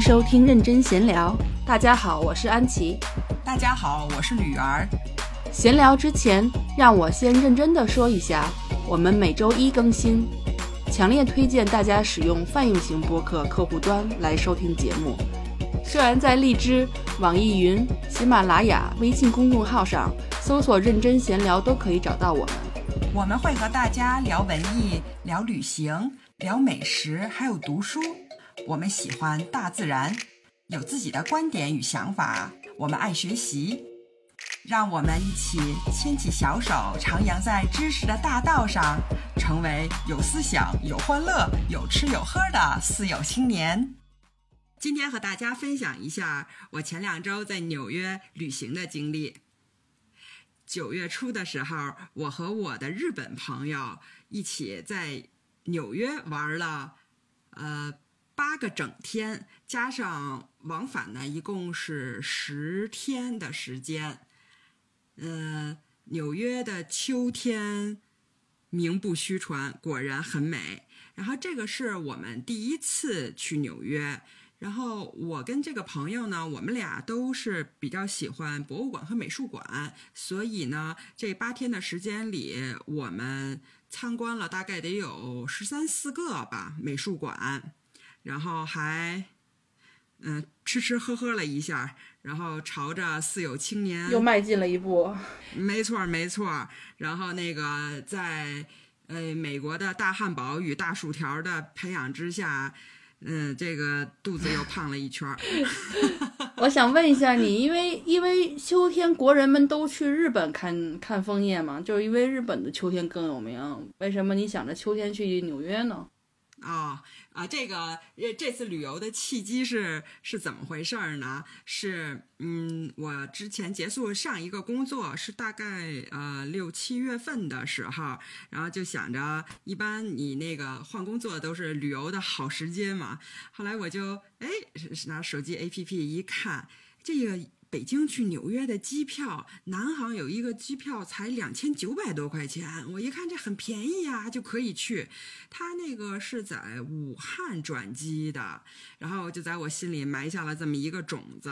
收听认真闲聊。大家好，我是安琪。大家好，我是吕儿。闲聊之前，让我先认真的说一下，我们每周一更新，强烈推荐大家使用泛用型播客客户端来收听节目。虽然在荔枝、网易云、喜马拉雅、微信公众号上搜索“认真闲聊”都可以找到我们。我们会和大家聊文艺、聊旅行、聊美食，还有读书。我们喜欢大自然，有自己的观点与想法。我们爱学习，让我们一起牵起小手，徜徉在知识的大道上，成为有思想、有欢乐、有吃有喝的四有青年。今天和大家分享一下我前两周在纽约旅行的经历。九月初的时候，我和我的日本朋友一起在纽约玩了，呃，八个整天，加上往返呢，一共是十天的时间。呃，纽约的秋天名不虚传，果然很美。然后这个是我们第一次去纽约。然后我跟这个朋友呢，我们俩都是比较喜欢博物馆和美术馆，所以呢，这八天的时间里，我们参观了大概得有十三四个吧美术馆，然后还嗯吃吃喝喝了一下，然后朝着四有青年又迈进了一步。没错没错，然后那个在呃美国的大汉堡与大薯条的培养之下。嗯，这个肚子又胖了一圈儿。我想问一下你，因为因为秋天国人们都去日本看看枫叶嘛，就是因为日本的秋天更有名。为什么你想着秋天去纽约呢？啊。啊，这个呃，这次旅游的契机是是怎么回事儿呢？是嗯，我之前结束上一个工作是大概呃六七月份的时候，然后就想着，一般你那个换工作都是旅游的好时间嘛。后来我就哎拿手机 APP 一看，这个。北京去纽约的机票，南航有一个机票才两千九百多块钱，我一看这很便宜呀，就可以去。他那个是在武汉转机的，然后就在我心里埋下了这么一个种子。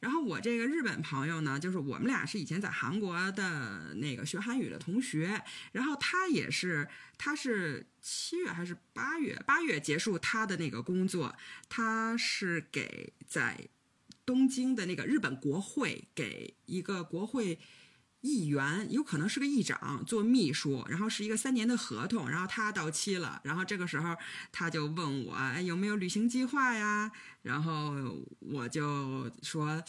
然后我这个日本朋友呢，就是我们俩是以前在韩国的那个学韩语的同学，然后他也是，他是七月还是八月？八月结束他的那个工作，他是给在。东京的那个日本国会给一个国会议员，有可能是个议长做秘书，然后是一个三年的合同，然后他到期了，然后这个时候他就问我，哎，有没有旅行计划呀？然后我就说，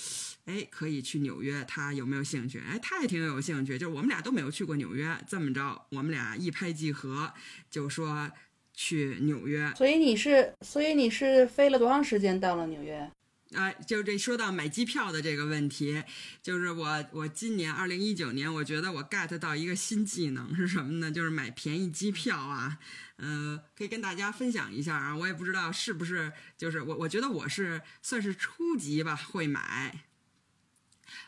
哎，可以去纽约，他有没有兴趣？哎，他也挺有兴趣，就是我们俩都没有去过纽约，这么着，我们俩一拍即合，就说去纽约。所以你是，所以你是飞了多长时间到了纽约？啊，就这说到买机票的这个问题，就是我我今年二零一九年，我觉得我 get 到一个新技能是什么呢？就是买便宜机票啊，呃，可以跟大家分享一下啊。我也不知道是不是，就是我我觉得我是算是初级吧，会买。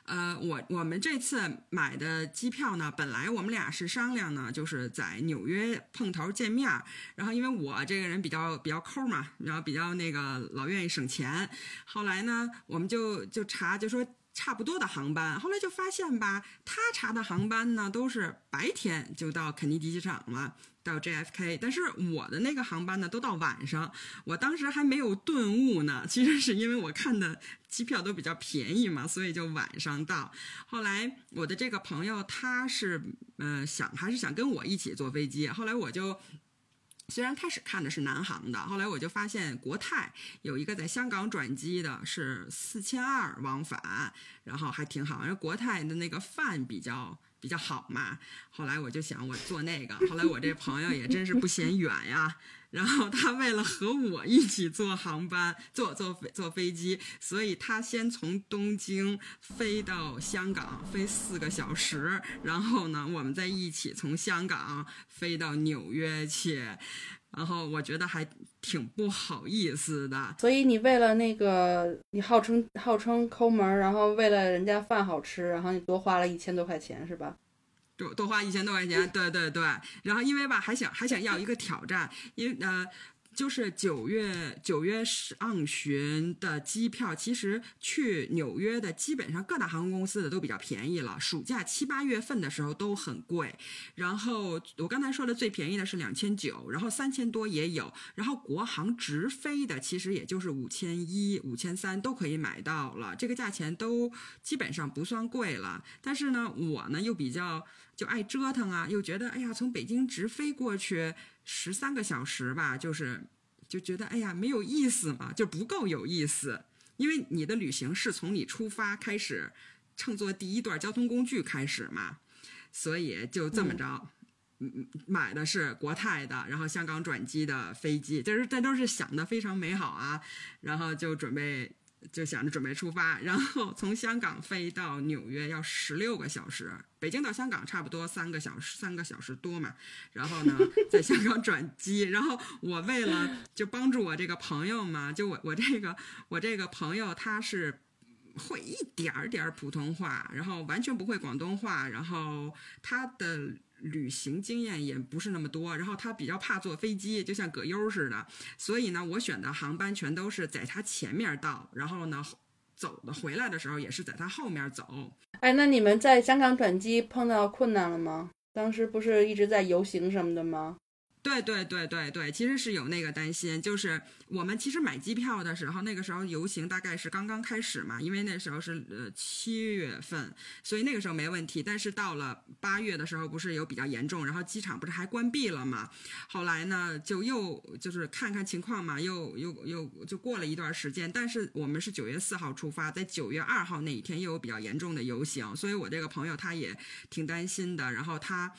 呃，我我们这次买的机票呢，本来我们俩是商量呢，就是在纽约碰头见面。然后因为我这个人比较比较抠嘛，然后比较那个老愿意省钱。后来呢，我们就就查，就说。差不多的航班，后来就发现吧，他查的航班呢都是白天就到肯尼迪机场了，到 JFK，但是我的那个航班呢都到晚上。我当时还没有顿悟呢，其实是因为我看的机票都比较便宜嘛，所以就晚上到。后来我的这个朋友他是呃想还是想跟我一起坐飞机，后来我就。虽然开始看的是南航的，后来我就发现国泰有一个在香港转机的，是四千二往返，然后还挺好。因为国泰的那个饭比较比较好嘛。后来我就想我坐那个，后来我这朋友也真是不嫌远呀。然后他为了和我一起坐航班，坐坐飞坐飞机，所以他先从东京飞到香港，飞四个小时。然后呢，我们再一起从香港飞到纽约去。然后我觉得还挺不好意思的。所以你为了那个，你号称号称抠门，然后为了人家饭好吃，然后你多花了一千多块钱，是吧？多多花一千多块钱，对对对。然后因为吧，还想还想要一个挑战，因为呃。就是九月九月上旬的机票，其实去纽约的基本上各大航空公司的都比较便宜了。暑假七八月份的时候都很贵。然后我刚才说的最便宜的是两千九，然后三千多也有。然后国航直飞的其实也就是五千一、五千三都可以买到了，这个价钱都基本上不算贵了。但是呢，我呢又比较就爱折腾啊，又觉得哎呀，从北京直飞过去。十三个小时吧，就是就觉得哎呀没有意思嘛，就不够有意思。因为你的旅行是从你出发开始，乘坐第一段交通工具开始嘛，所以就这么着，嗯，买的是国泰的，然后香港转机的飞机，就是这都是想的非常美好啊，然后就准备。就想着准备出发，然后从香港飞到纽约要十六个小时，北京到香港差不多三个小时，三个小时多嘛。然后呢，在香港转机，然后我为了就帮助我这个朋友嘛，就我我这个我这个朋友他是会一点儿点儿普通话，然后完全不会广东话，然后他的。旅行经验也不是那么多，然后他比较怕坐飞机，就像葛优似的，所以呢，我选的航班全都是在他前面到，然后呢，走的回来的时候也是在他后面走。哎，那你们在香港转机碰到困难了吗？当时不是一直在游行什么的吗？对对对对对，其实是有那个担心，就是我们其实买机票的时候，那个时候游行大概是刚刚开始嘛，因为那时候是呃七月份，所以那个时候没问题。但是到了八月的时候，不是有比较严重，然后机场不是还关闭了嘛？后来呢，就又就是看看情况嘛，又又又就过了一段时间。但是我们是九月四号出发，在九月二号那一天又有比较严重的游行，所以我这个朋友他也挺担心的，然后他。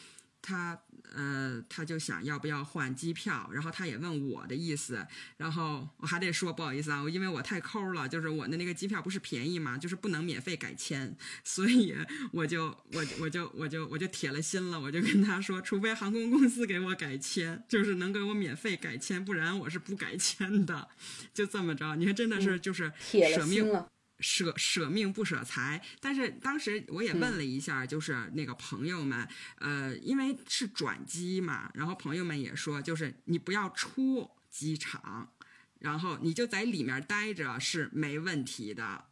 他呃，他就想要不要换机票，然后他也问我的意思，然后我还得说不好意思啊，因为我太抠了，就是我的那个机票不是便宜嘛，就是不能免费改签，所以我就我我就我就我就铁了心了，我就跟他说，除非航空公司给我改签，就是能给我免费改签，不然我是不改签的，就这么着。你看，真的是就是舍命了。舍舍命不舍财，但是当时我也问了一下，就是那个朋友们，呃，因为是转机嘛，然后朋友们也说，就是你不要出机场，然后你就在里面待着是没问题的，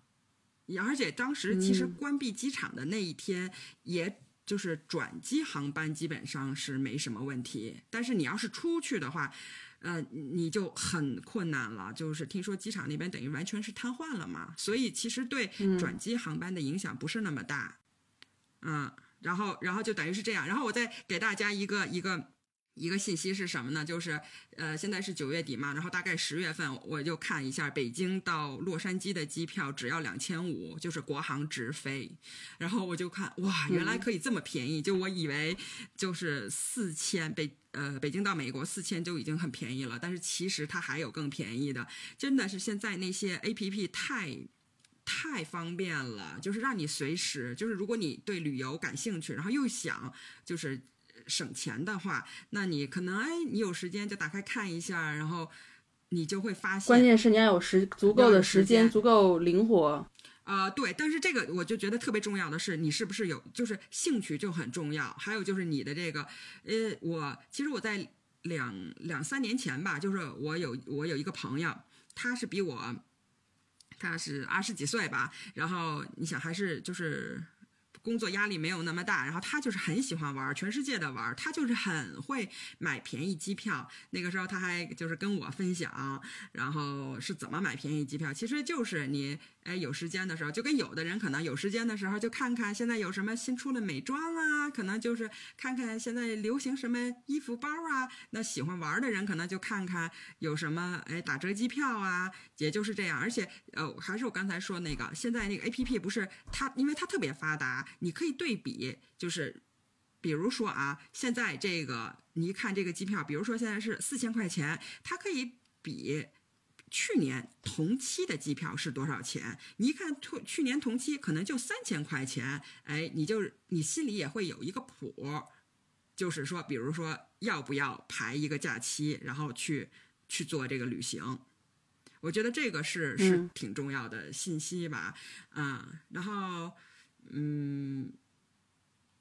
而且当时其实关闭机场的那一天，也就是转机航班基本上是没什么问题，但是你要是出去的话。呃，你就很困难了，就是听说机场那边等于完全是瘫痪了嘛，所以其实对转机航班的影响不是那么大，嗯，然后然后就等于是这样，然后我再给大家一个一个。一个信息是什么呢？就是，呃，现在是九月底嘛，然后大概十月份我就看一下北京到洛杉矶的机票只要两千五，就是国航直飞，然后我就看哇，原来可以这么便宜，就我以为就是四千北呃北京到美国四千就已经很便宜了，但是其实它还有更便宜的，真的是现在那些 A P P 太太方便了，就是让你随时就是如果你对旅游感兴趣，然后又想就是。省钱的话，那你可能哎，你有时间就打开看一下，然后你就会发现。关键是你要有时足够的时间，足够灵活。啊，对，但是这个我就觉得特别重要的是，你是不是有，就是兴趣就很重要。还有就是你的这个，呃，我其实我在两两三年前吧，就是我有我有一个朋友，他是比我，他是二十几岁吧，然后你想还是就是。工作压力没有那么大，然后他就是很喜欢玩全世界的玩，他就是很会买便宜机票。那个时候他还就是跟我分享，然后是怎么买便宜机票，其实就是你。哎，有时间的时候，就跟有的人可能有时间的时候，就看看现在有什么新出的美妆啊，可能就是看看现在流行什么衣服包啊。那喜欢玩的人可能就看看有什么哎打折机票啊，也就是这样。而且呃，还是我刚才说那个，现在那个 A P P 不是它，因为它特别发达，你可以对比，就是比如说啊，现在这个你一看这个机票，比如说现在是四千块钱，它可以比。去年同期的机票是多少钱？你一看，去去年同期可能就三千块钱，哎，你就你心里也会有一个谱，就是说，比如说要不要排一个假期，然后去去做这个旅行。我觉得这个是是挺重要的信息吧，啊，然后，嗯。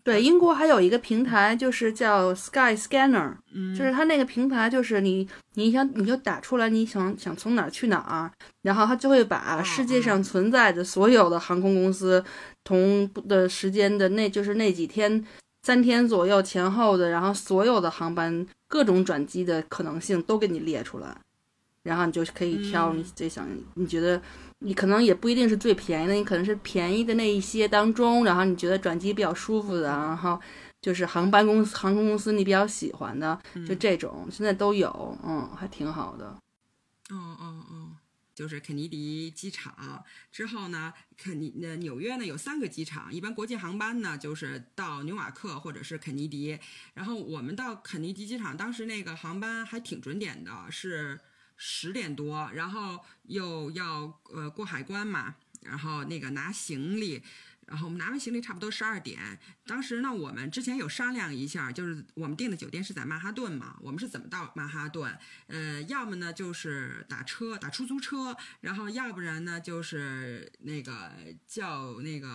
对，英国还有一个平台，就是叫 Sky Scanner，嗯，就是它那个平台，就是你你想你就打出来你想想从哪儿去哪儿，然后它就会把哦世界上存在的所有的航空公司同步的时间的那就是那几天三天左右前后的，然后所有的航班各种转机的可能性都给你列出来，然后你就可以挑你嗯。最想，你觉得你可能也不一定是最便宜的，你可能是便宜的那一些当中，然后你觉得转机比较舒服的，然后就是航班公司、航空公司你比较喜欢的，就这种现在都有，嗯，还挺好的。嗯嗯嗯，就是肯尼迪机场。之后呢，肯尼呃纽约呢有三个机场，一般国际航班呢就是到纽瓦克或者是肯尼迪，然后我们到肯尼迪机场，当时那个航班还挺准点的，是十点多，然后又要呃过海关嘛，然后那个拿行李。然后我们拿完行李差不多十二点，当时呢，我们之前有商量一下，就是我们订的酒店是在曼哈顿嘛，我们是怎么到曼哈顿？呃，要么呢就是打车打出租车，然后要不然呢就是那个叫那个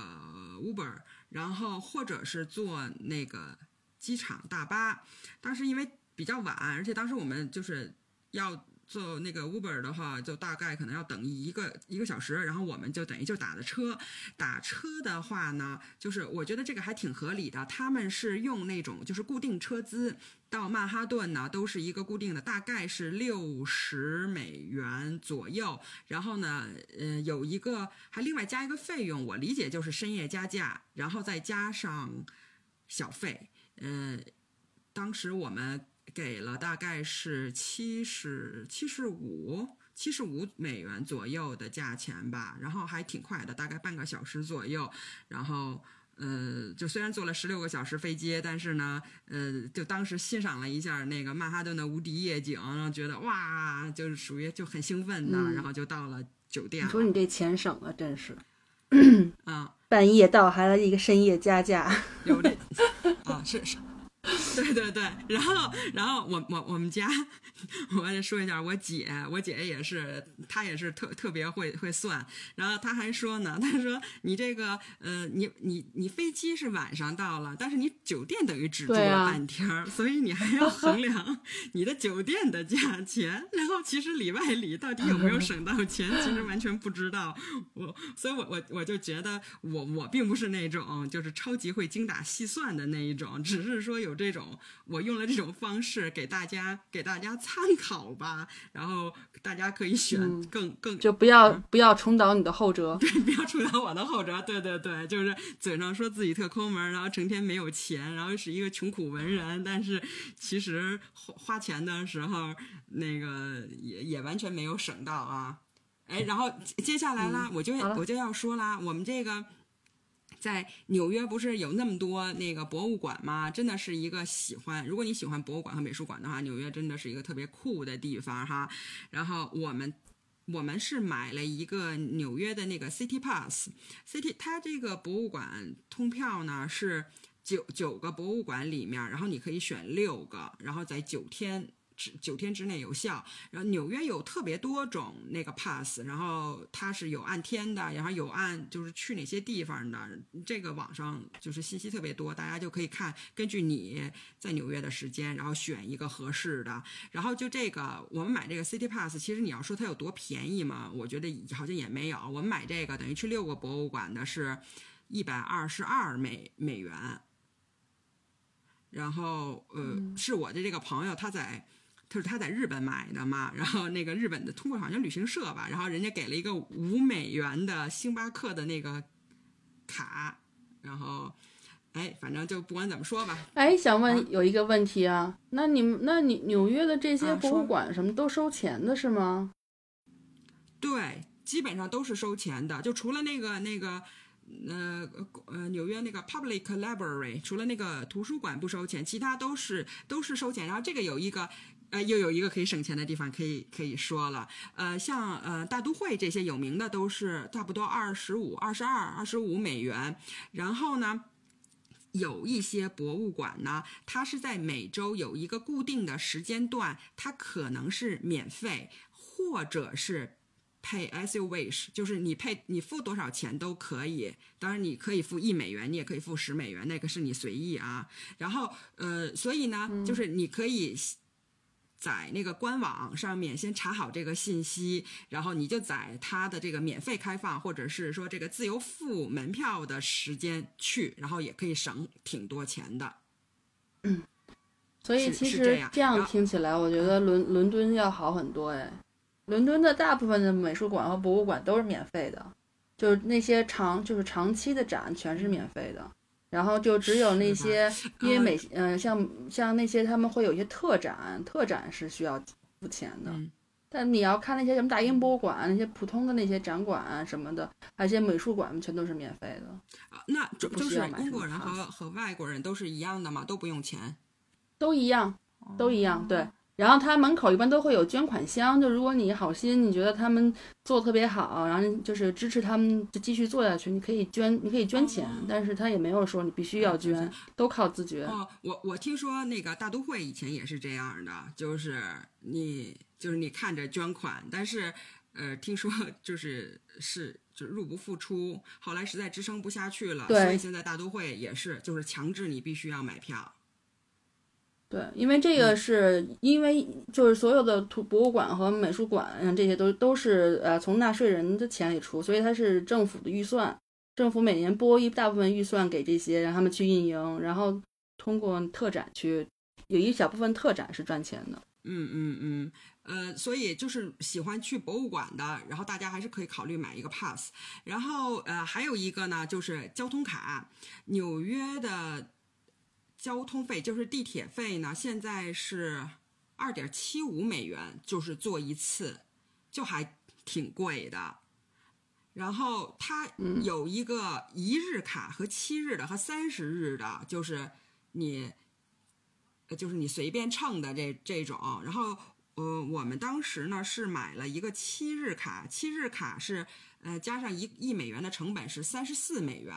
Uber，然后或者是坐那个机场大巴。当时因为比较晚，而且当时我们就是要。坐那个 Uber 的话，就大概可能要等一个一个小时，然后我们就等于就打的车。打车的话呢，就是我觉得这个还挺合理的。他们是用那种就是固定车资，到曼哈顿呢都是一个固定的，大概是六十美元左右。然后呢，呃，有一个还另外加一个费用，我理解就是深夜加价，然后再加上小费。呃，当时我们。给了大概是七十七十五七十五美元左右的价钱吧，然后还挺快的，大概半个小时左右。然后呃，就虽然坐了十六个小时飞机，但是呢，呃，就当时欣赏了一下那个曼哈顿的无敌夜景，然后觉得哇，就是属于就很兴奋的，嗯然后就到了酒店你说你这钱省了，真是。啊，半夜到还来一个深夜加价，有点啊，是是。对对对，然后然后我我我们家，我得说一下，我姐我姐也是，她也是特特别会会算，然后她还说呢，她说你这个呃，你你你飞机是晚上到了，但是你酒店等于只住了半天儿，所以你还要衡量你的酒店的价钱，然后其实里外里到底有没有省到钱，其实完全不知道。我所以我我我就觉得我我并不是那种就是超级会精打细算的那一种，只是说有这种我用了这种方式给大家给大家参考吧，然后大家可以选嗯更、更就不要不要重蹈你的后辙。对 不要重蹈我的后辙。对对对，就是嘴上说自己特抠门，然后成天没有钱，然后是一个穷苦文人，但是其实花花钱的时候，那个也也完全没有省到啊。哎，然后接接下来啦，我就我就要说啦，我们这个。在纽约不是有那么多那个博物馆吗？真的是一个喜欢，如果你喜欢博物馆和美术馆的话，纽约真的是一个特别酷的地方哈。然后我们我们是买了一个纽约的那个 City Pass，City 它这个博物馆通票呢是九九个博物馆里面，然后你可以选六个，然后在九天。之九天之内有效，然后纽约有特别多种那个 pass，然后它是有按天的，然后有按就是去哪些地方的，这个网上就是信息特别多，大家就可以看，根据你在纽约的时间，然后选一个合适的，然后就这个，我们买这个 City Pass，其实你要说它有多便宜嘛，我觉得好像也没有。我们买这个等于去六个博物馆的是一百二十二美美元，然后呃，是我的这个朋友他在。就是他在日本买的嘛，然后那个日本的通过好像旅行社吧，然后人家给了一个五美元的星巴克的那个卡，然后哎，反正就不管怎么说吧，哎，想啊问有一个问题啊，那你们那你纽约的这些博物馆什么都收钱的是吗？对，基本上都是收钱的，就除了那个那个。呃呃，纽约那个 Public Library 除了那个图书馆不收钱，其他都是都是收钱。然后这个有一个呃，又有一个可以省钱的地方，可以可以说了。呃，像呃大都会这些有名的都是差不多二十五、二十二、二十五美元。然后呢，有一些博物馆呢，它是在每周有一个固定的时间段，它可能是免费，或者是。pay as you wish，就是你配你付多少钱都可以，当然你可以付一美元，你也可以付十美元，那个是你随意啊。然后呃，所以呢，就是你可以。在那个官网上面先查好这个信息，然后你就在它的这个免费开放，或者是说这个自由付门票的时间去，然后也可以省挺多钱的。嗯，所以其实这样听起来，我觉得伦伦敦要好很多哎。伦敦的大部分的美术馆和博物馆都是免费的，就是那些长就是长期的展全是免费的。然后就只有那些，因为美嗯像像那些他们会有一些特展，特展是需要付钱的。但你要看那些什么大英博物馆那些普通的那些展馆什么的，还有一些美术馆，全都是免费的。啊那就是中国人和和外国人都是一样的嘛？都不用钱？都一样，都一样，对。然后他门口一般都会有捐款箱，就如果你好心，你觉得他们做特别好，然后就是支持他们就继续做下去，你可以捐，你可以捐钱，但是他也没有说你必须要捐，都靠自觉。哦，我我听说那个大都会以前也是这样的，就是你就是你看着捐款，但是呃，听说就是是就入不敷出，后来实在支撑不下去了，所以现在大都会也是就是强制你必须要买票。对，因为这个是因为就是所有的图博物馆和美术馆，这些都都是呃从纳税人的钱里出，所以它是政府的预算，政府每年拨一大部分预算给这些，让他们去运营，然后通过特展去有一小部分特展是赚钱的。嗯嗯嗯，呃，所以就是喜欢去博物馆的，然后大家还是可以考虑买一个 pass，然后呃还有一个呢就是交通卡，纽约的。交通费就是地铁费呢，现在是二点七五美元，就是坐一次，就还挺贵的。然后它有一个一日卡和七日的和三十日的，就是你，就是你随便乘的这这种。然后呃，我们当时呢是买了一个七日卡，七日卡是呃加上一一美元的成本是三十四美元，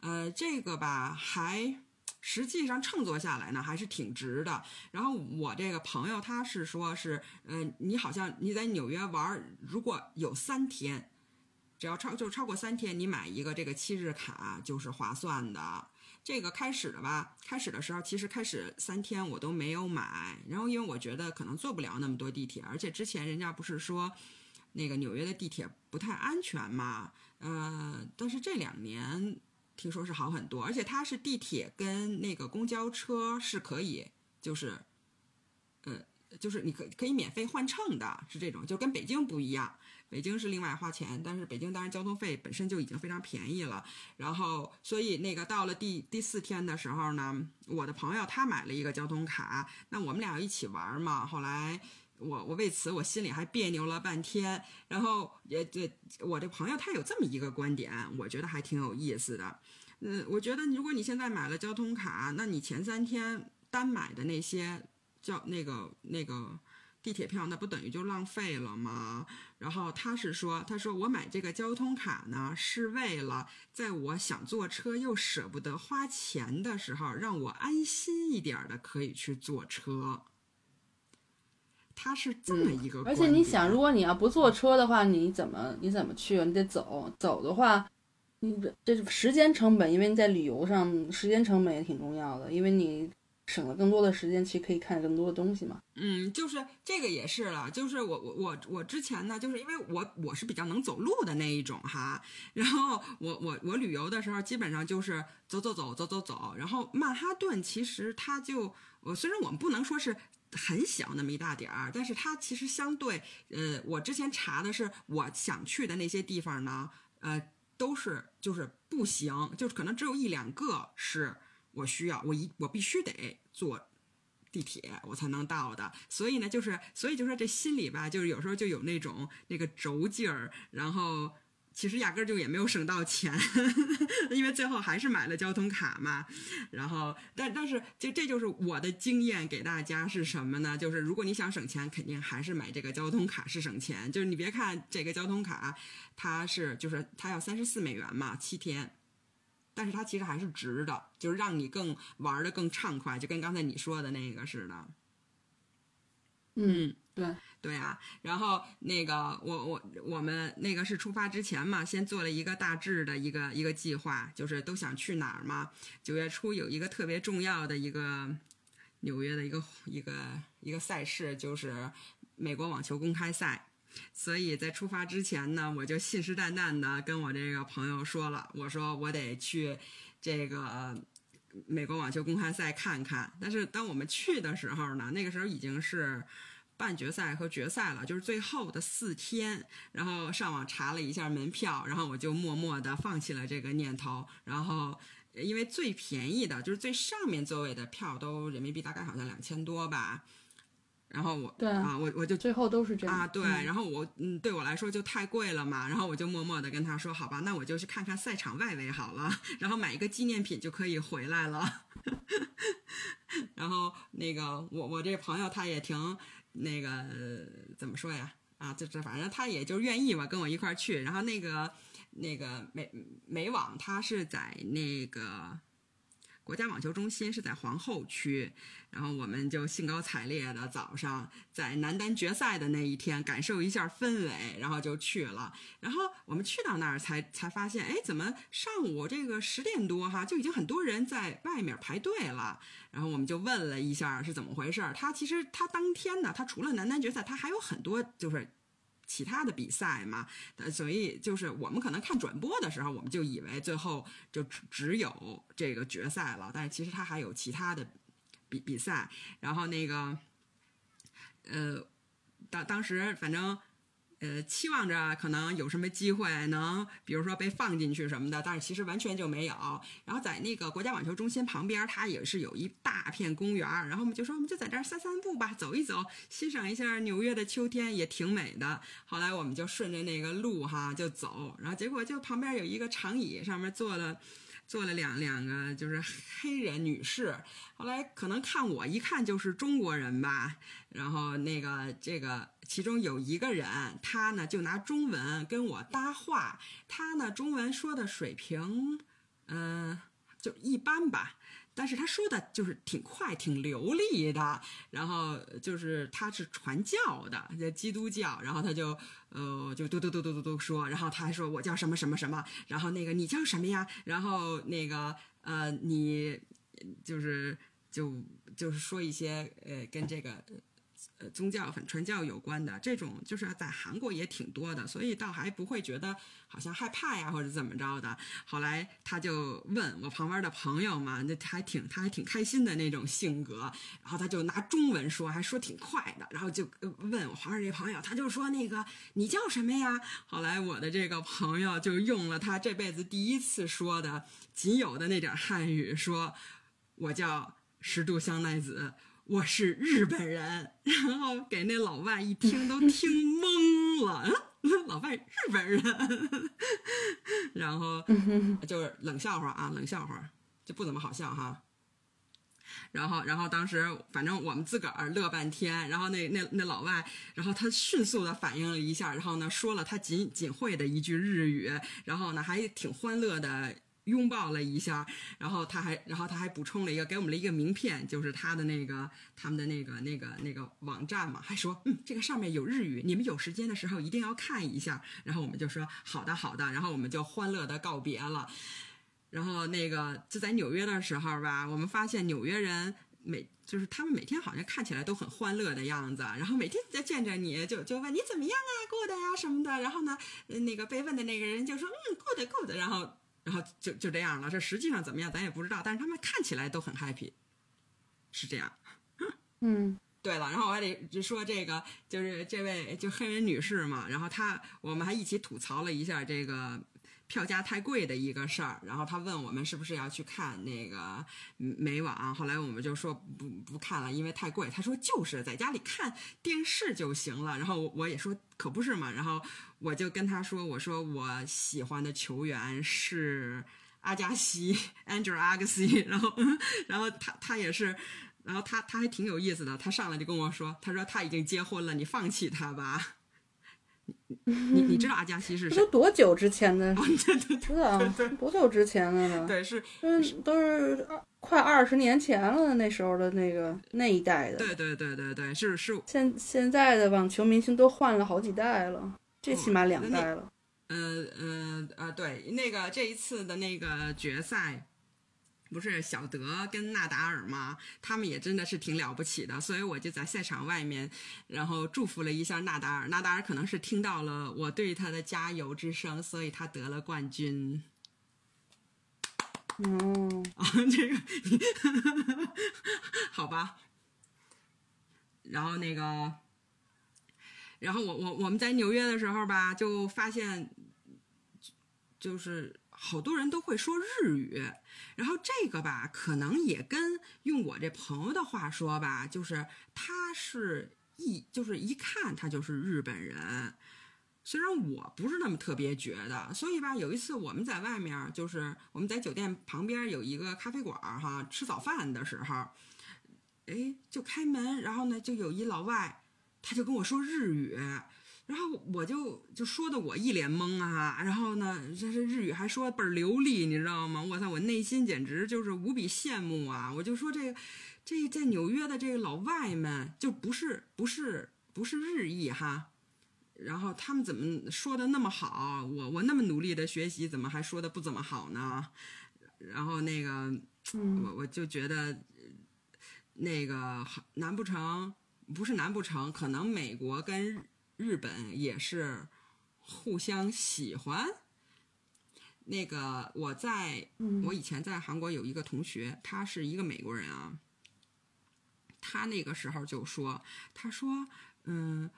呃，这个吧还。实际上乘坐下来呢，还是挺值的。然后我这个朋友他是说，是呃，你好像你在纽约玩，如果有三天，只要超就超过三天，你买一个这个七日卡就是划算的。这个开始的吧，开始的时候其实开始三天我都没有买，然后因为我觉得可能坐不了那么多地铁，而且之前人家不是说那个纽约的地铁不太安全嘛，呃，但是这两年。听说是好很多，而且它是地铁跟那个公交车是可以，就是，呃，就是你可可以免费换乘的，是这种，就跟北京不一样。北京是另外花钱，但是北京当然交通费本身就已经非常便宜了。然后，所以那个到了第第四天的时候呢，我的朋友他买了一个交通卡，那我们俩一起玩嘛。后来。我我为此我心里还别扭了半天，然后也这我这朋友他有这么一个观点，我觉得还挺有意思的。嗯，我觉得如果你现在买了交通卡，那你前三天单买的那些叫那个那个地铁票，那不等于就浪费了吗？然后他是说，他说我买这个交通卡呢，是为了在我想坐车又舍不得花钱的时候，让我安心一点的可以去坐车。他是这么一个，而且你想，如果你要不坐车的话，你怎么你怎么去？你得走，走的话，你这这时间成本，因为你在旅游上时间成本也挺重要的，因为你省了更多的时间，其实可以看更多的东西嘛。嗯，就是这个也是了，就是我我我我之前呢，就是因为我我是比较能走路的那一种哈，然后我我我旅游的时候基本上就是走走走走走走，然后曼哈顿其实它就我虽然我们不能说是。很小那么一大点儿，但是它其实相对，呃，我之前查的是我想去的那些地方呢，呃，都是就是步行，就是可能只有一两个是我需要，我一我必须得坐地铁我才能到的，所以呢，就是所以就说这心里吧，就是有时候就有那种那个轴劲儿，然后。其实压根儿就也没有省到钱，因为最后还是买了交通卡嘛。然后，但但是就这就是我的经验给大家是什么呢？就是如果你想省钱，肯定还是买这个交通卡是省钱。就是你别看这个交通卡，它是就是它要三十四美元嘛，七天，但是它其实还是值的，就是让你更玩的更畅快，就跟刚才你说的那个似的。嗯，对。对啊，然后那个我我我们那个是出发之前嘛，先做了一个大致的一个一个计划，就是都想去哪儿嘛。九月初有一个特别重要的一个纽约的一个一个一个赛事，就是美国网球公开赛。所以在出发之前呢，我就信誓旦旦的跟我这个朋友说了，我说我得去这个美国网球公开赛看看。但是当我们去的时候呢，那个时候已经是。半决赛和决赛了，就是最后的四天。然后上网查了一下门票，然后我就默默的放弃了这个念头。然后因为最便宜的就是最上面座位的票都人民币大概好像两千多吧。然后我对啊，我我就最后都是这样啊，对。然后我嗯，对我来说就太贵了嘛。然后我就默默的跟他说：“好吧，那我就去看看赛场外围好了，然后买一个纪念品就可以回来了。”然后那个我我这朋友他也挺。那个怎么说呀？啊，这这反正他也就愿意吧，跟我一块儿去。然后那个那个美美网，他是在那个。国家网球中心是在皇后区，然后我们就兴高采烈的早上在男单决赛的那一天感受一下氛围，然后就去了。然后我们去到那儿才才发现，哎，怎么上午这个十点多哈就已经很多人在外面排队了？然后我们就问了一下是怎么回事儿。他其实他当天呢，他除了男单决赛，他还有很多就是。其他的比赛嘛，呃所以就是我们可能看转播的时候，我们就以为最后就只只有这个决赛了，但是其实他还有其他的比比赛。然后那个，呃，当当时反正。呃，期望着可能有什么机会能，比如说被放进去什么的，但是其实完全就没有。然后在那个国家网球中心旁边，它也是有一大片公园然后我们就说，我们就在这儿散散步吧，走一走，欣赏一下纽约的秋天，也挺美的。后来我们就顺着那个路哈就走，然后结果就旁边有一个长椅，上面坐了。做了两两个就是黑人女士，后来可能看我一看就是中国人吧，然后那个这个其中有一个人，他呢就拿中文跟我搭话，他呢中文说的水平，嗯，就一般吧。但是他说的就是挺快、挺流利的，然后就是他是传教的，基督教，然后他就呃就嘟嘟嘟嘟嘟嘟说，然后他还说我叫什么什么什么，然后那个你叫什么呀？然后那个呃你就是就就是说一些呃跟这个。呃，宗教反传教有关的这种，就是在韩国也挺多的，所以倒还不会觉得好像害怕呀或者怎么着的。后来他就问我旁边的朋友嘛，那还挺他还挺开心的那种性格，然后他就拿中文说，还说挺快的，然后就问我旁边这朋友，他就说那个你叫什么呀？后来我的这个朋友就用了他这辈子第一次说的仅有的那点汉语，说我叫十度香奈子。我是日本人，然后给那老外一听都听懵了，老外日本人，然后就是冷笑话啊，冷笑话就不怎么好笑哈。然后，然后当时反正我们自个儿乐半天，然后那那那老外，然后他迅速的反应了一下，然后呢说了他仅仅会的一句日语，然后呢还挺欢乐的。拥抱了一下，然后他还，然后他还补充了一个，给我们了一个名片，就是他的那个他们的那个那个那个网站嘛，还说，嗯，这个上面有日语，你们有时间的时候一定要看一下。然后我们就说好的好的，然后我们就欢乐的告别了。然后那个就在纽约的时候吧，我们发现纽约人每就是他们每天好像看起来都很欢乐的样子，然后每天在见着你就就问你怎么样啊，good 呀什么的。然后呢，那个被问的那个人就说，嗯，good good。然后。然后就就这样了，这实际上怎么样咱也不知道，但是他们看起来都很 happy，是这样。嗯，对了，然后我还得就说这个，就是这位就黑人女士嘛，然后她我们还一起吐槽了一下这个。票价太贵的一个事儿，然后他问我们是不是要去看那个美网，后来我们就说不不看了，因为太贵。他说就是在家里看电视就行了，然后我也说可不是嘛，然后我就跟他说，我说我喜欢的球员是阿加西 Angel Agassi，然后然后他他也是，然后他他还挺有意思的，他上来就跟我说，他说他已经结婚了，你放弃他吧。你你知 道阿加西是谁？这都多久之前的？哦，对对知道多久之前的了？对，是都是都是二快二十年前了，那时候的那个那一代的。对对对对对，是是，现现在的网球明星都换了好几代了，这起码两代了。呃呃呃，对，那个这一次的那个决赛。不是小德跟纳达尔吗？他们也真的是挺了不起的，所以我就在赛场外面，然后祝福了一下纳达尔。纳达尔可能是听到了我对他的加油之声，所以他得了冠军。哦，啊，这个 好吧。然后那个，然后我我我们在纽约的时候吧，就发现，就是。好多人都会说日语，然后这个吧，可能也跟用我这朋友的话说吧，就是他是一，就是一看他就是日本人。虽然我不是那么特别觉得，所以吧，有一次我们在外面，就是我们在酒店旁边有一个咖啡馆哈，吃早饭的时候，哎，就开门，然后呢，就有一老外，他就跟我说日语。然后我就就说的我一脸懵啊，然后呢，这是日语还说倍儿流利，你知道吗？我操，我内心简直就是无比羡慕啊！我就说这个，这在纽约的这个老外们就不是不是不是日裔哈，然后他们怎么说的那么好？我我那么努力的学习，怎么还说的不怎么好呢？然后那个，我我就觉得那个难不成不是难不成？可能美国跟。日本也是互相喜欢。那个我在我以前在韩国有一个同学，他是一个美国人啊。他那个时候就说：“他说，嗯，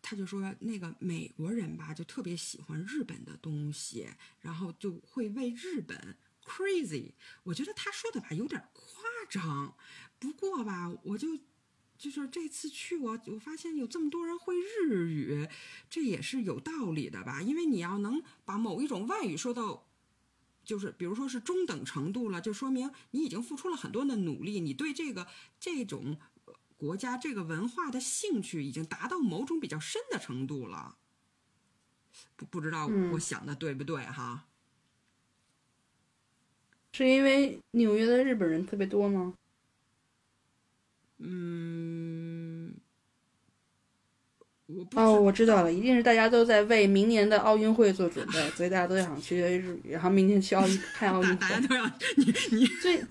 他就说那个美国人吧，就特别喜欢日本的东西，然后就会为日本 crazy。我觉得他说的吧有点夸张，不过吧，我就。”就是这次去我我发现有这么多人会日语，这也是有道理的吧？因为你要能把某一种外语说到，就是比如说是中等程度了，就说明你已经付出了很多的努力，你对这个这种国家这个文化的兴趣已经达到某种比较深的程度了。不不知道我想的对不对哈？是因为纽约的日本人特别多吗？嗯，我哦，我知道了，一定是大家都在为明年的奥运会做准备，所以大家都想去日语，然后明天去奥运看奥运会。大家都要你你最，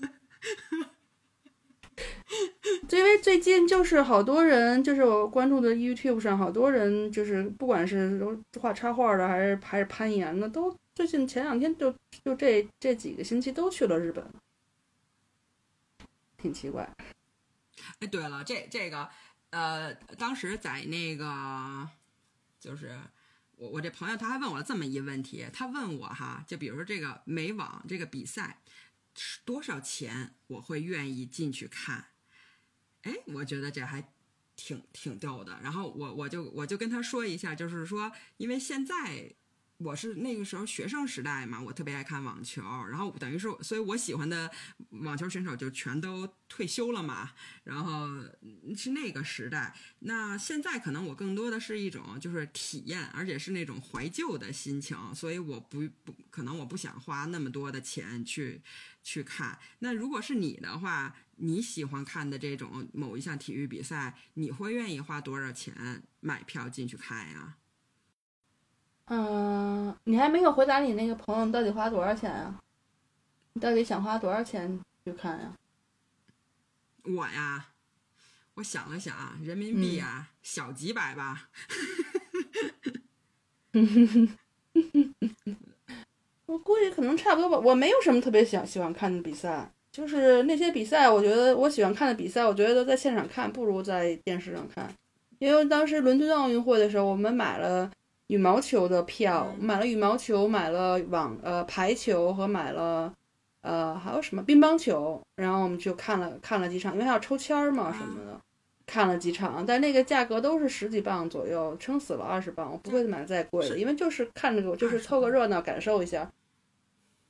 因为最近就是好多人，就是我关注的 YouTube 上，好多人就是不管是画插画的，还是还是攀岩的，都最近前两天就就这这几个星期都去了日本，挺奇怪。哎，对了，这这个，呃，当时在那个，就是我我这朋友他还问我这么一问题，他问我哈，就比如说这个美网这个比赛是多少钱，我会愿意进去看？哎，我觉得这还挺挺逗的。然后我我就我就跟他说一下，就是说，因为现在。我是那个时候学生时代嘛，我特别爱看网球，然后等于是，所以我喜欢的网球选手就全都退休了嘛。然后是那个时代，那现在可能我更多的是一种就是体验，而且是那种怀旧的心情，所以我不不可能我不想花那么多的钱去去看。那如果是你的话，你喜欢看的这种某一项体育比赛，你会愿意花多少钱买票进去看呀？嗯，你还没有回答你那个朋友到底花多少钱啊？你到底想花多少钱去看呀？我呀，我想了想，人民币啊，小几百吧。我估计可能差不多吧。我没有什么特别想喜欢看的比赛，就是那些比赛，我觉得我喜欢看的比赛，我觉得在现场看不如在电视上看。因为当时伦敦奥运会的时候，我们买了。羽毛球的票买了，羽毛球买了网呃排球和买了呃还有什么乒乓球，然后我们就看了看了几场，因为还要抽签儿嘛什么的，看了几场，但那个价格都是十几磅左右，撑死了二十磅，我不会买再贵的，因为就是看着个就是凑个热闹，感受一下。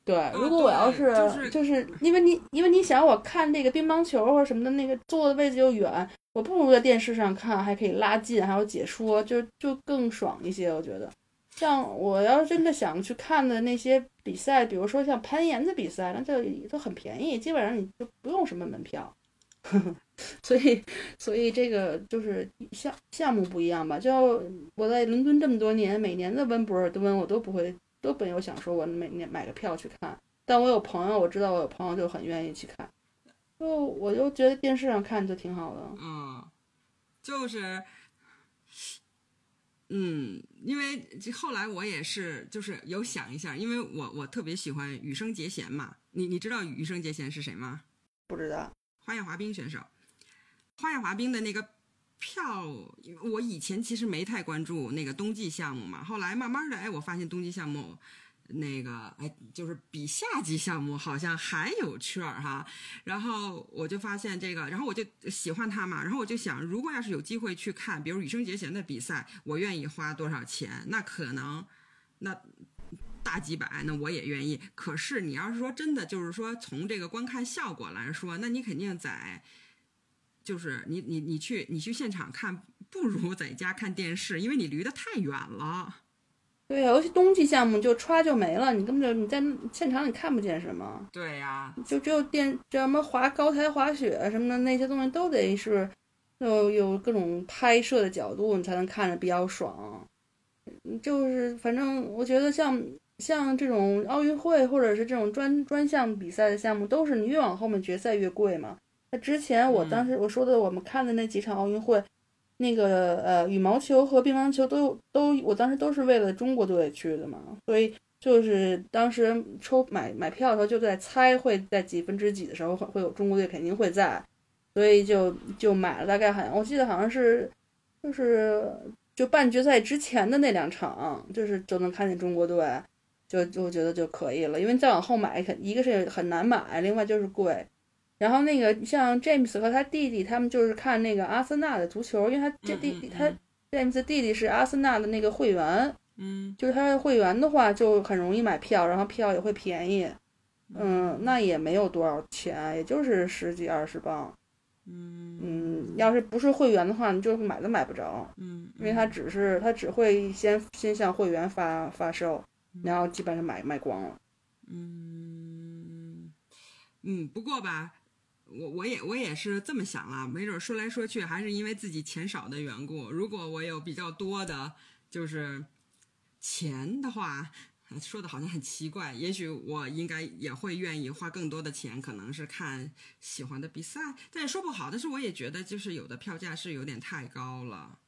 对，如果我要是就是因为你因为你想我看那个乒乓球或者什么的，那个坐的位置又远。我不如在电视上看，还可以拉近，还有解说，就就更爽一些。我觉得，像我要真的想去看的那些比赛，比如说像攀岩的比赛，那就都很便宜，基本上你就不用什么门票。所以，所以这个就是项项目不一样吧？就我在伦敦这么多年，每年的温布尔敦我都不会，都没有想说我每年买个票去看。但我有朋友，我知道我有朋友就很愿意去看。就我就觉得电视上看就挺好的。嗯，就是，嗯，因为后来我也是，就是有想一下，因为我我特别喜欢羽生结弦嘛。你你知道羽生结弦是谁吗？不知道。花样滑冰选手。花样滑冰的那个票，我以前其实没太关注那个冬季项目嘛。后来慢慢的，哎，我发现冬季项目那个，哎，就是比夏季项目好像还有趣儿哈。然后我就发现这个，然后我就喜欢他嘛。然后我就想，如果要是有机会去看，比如羽生结弦的比赛，我愿意花多少钱？那可能那大几百，那我也愿意。可是你要是说真的，就是说从这个观看效果来说，那你肯定在。就是你你你去你去现场看，不如在家看电视，因为你离得太远了。对呀，尤其冬季项目就歘就没了，你根本就你在现场你看不见什么。对呀，就只有电叫什么滑高台滑雪什么的那些东西都得是，有有各种拍摄的角度，你才能看着比较爽。就是反正我觉得像像这种奥运会或者是这种专专项比赛的项目，都是你越往后面决赛越贵嘛。那之前我当时我说的，我们看的那几场奥运会，那个呃羽毛球和乒乓球都都，我当时都是为了中国队去的嘛，所以就是当时抽买买票的时候就在猜会在几分之几的时候会会有中国队肯定会在，所以就就买了大概好像我记得好像是就是就半决赛之前的那两场，就是就能看见中国队，就就觉得就可以了，因为再往后买肯一个是很难买，另外就是贵。然后那个像 James 和他弟弟，他们就是看那个阿森纳的足球，因为他这弟弟他 James 弟弟是阿森纳的那个会员，嗯，就是他的会员的话就很容易买票，然后票也会便宜，嗯，那也没有多少钱，也就是十几二十磅，嗯。嗯，要是不是会员的话，你就买都买不着，嗯，因为他只是他只会先先向会员发发售，然后基本上买卖光了，嗯嗯，不过吧。我我也我也是这么想了，没准说来说去还是因为自己钱少的缘故。如果我有比较多的，就是钱的话，说的好像很奇怪。也许我应该也会愿意花更多的钱，可能是看喜欢的比赛。但也说不好，但是我也觉得就是有的票价是有点太高了，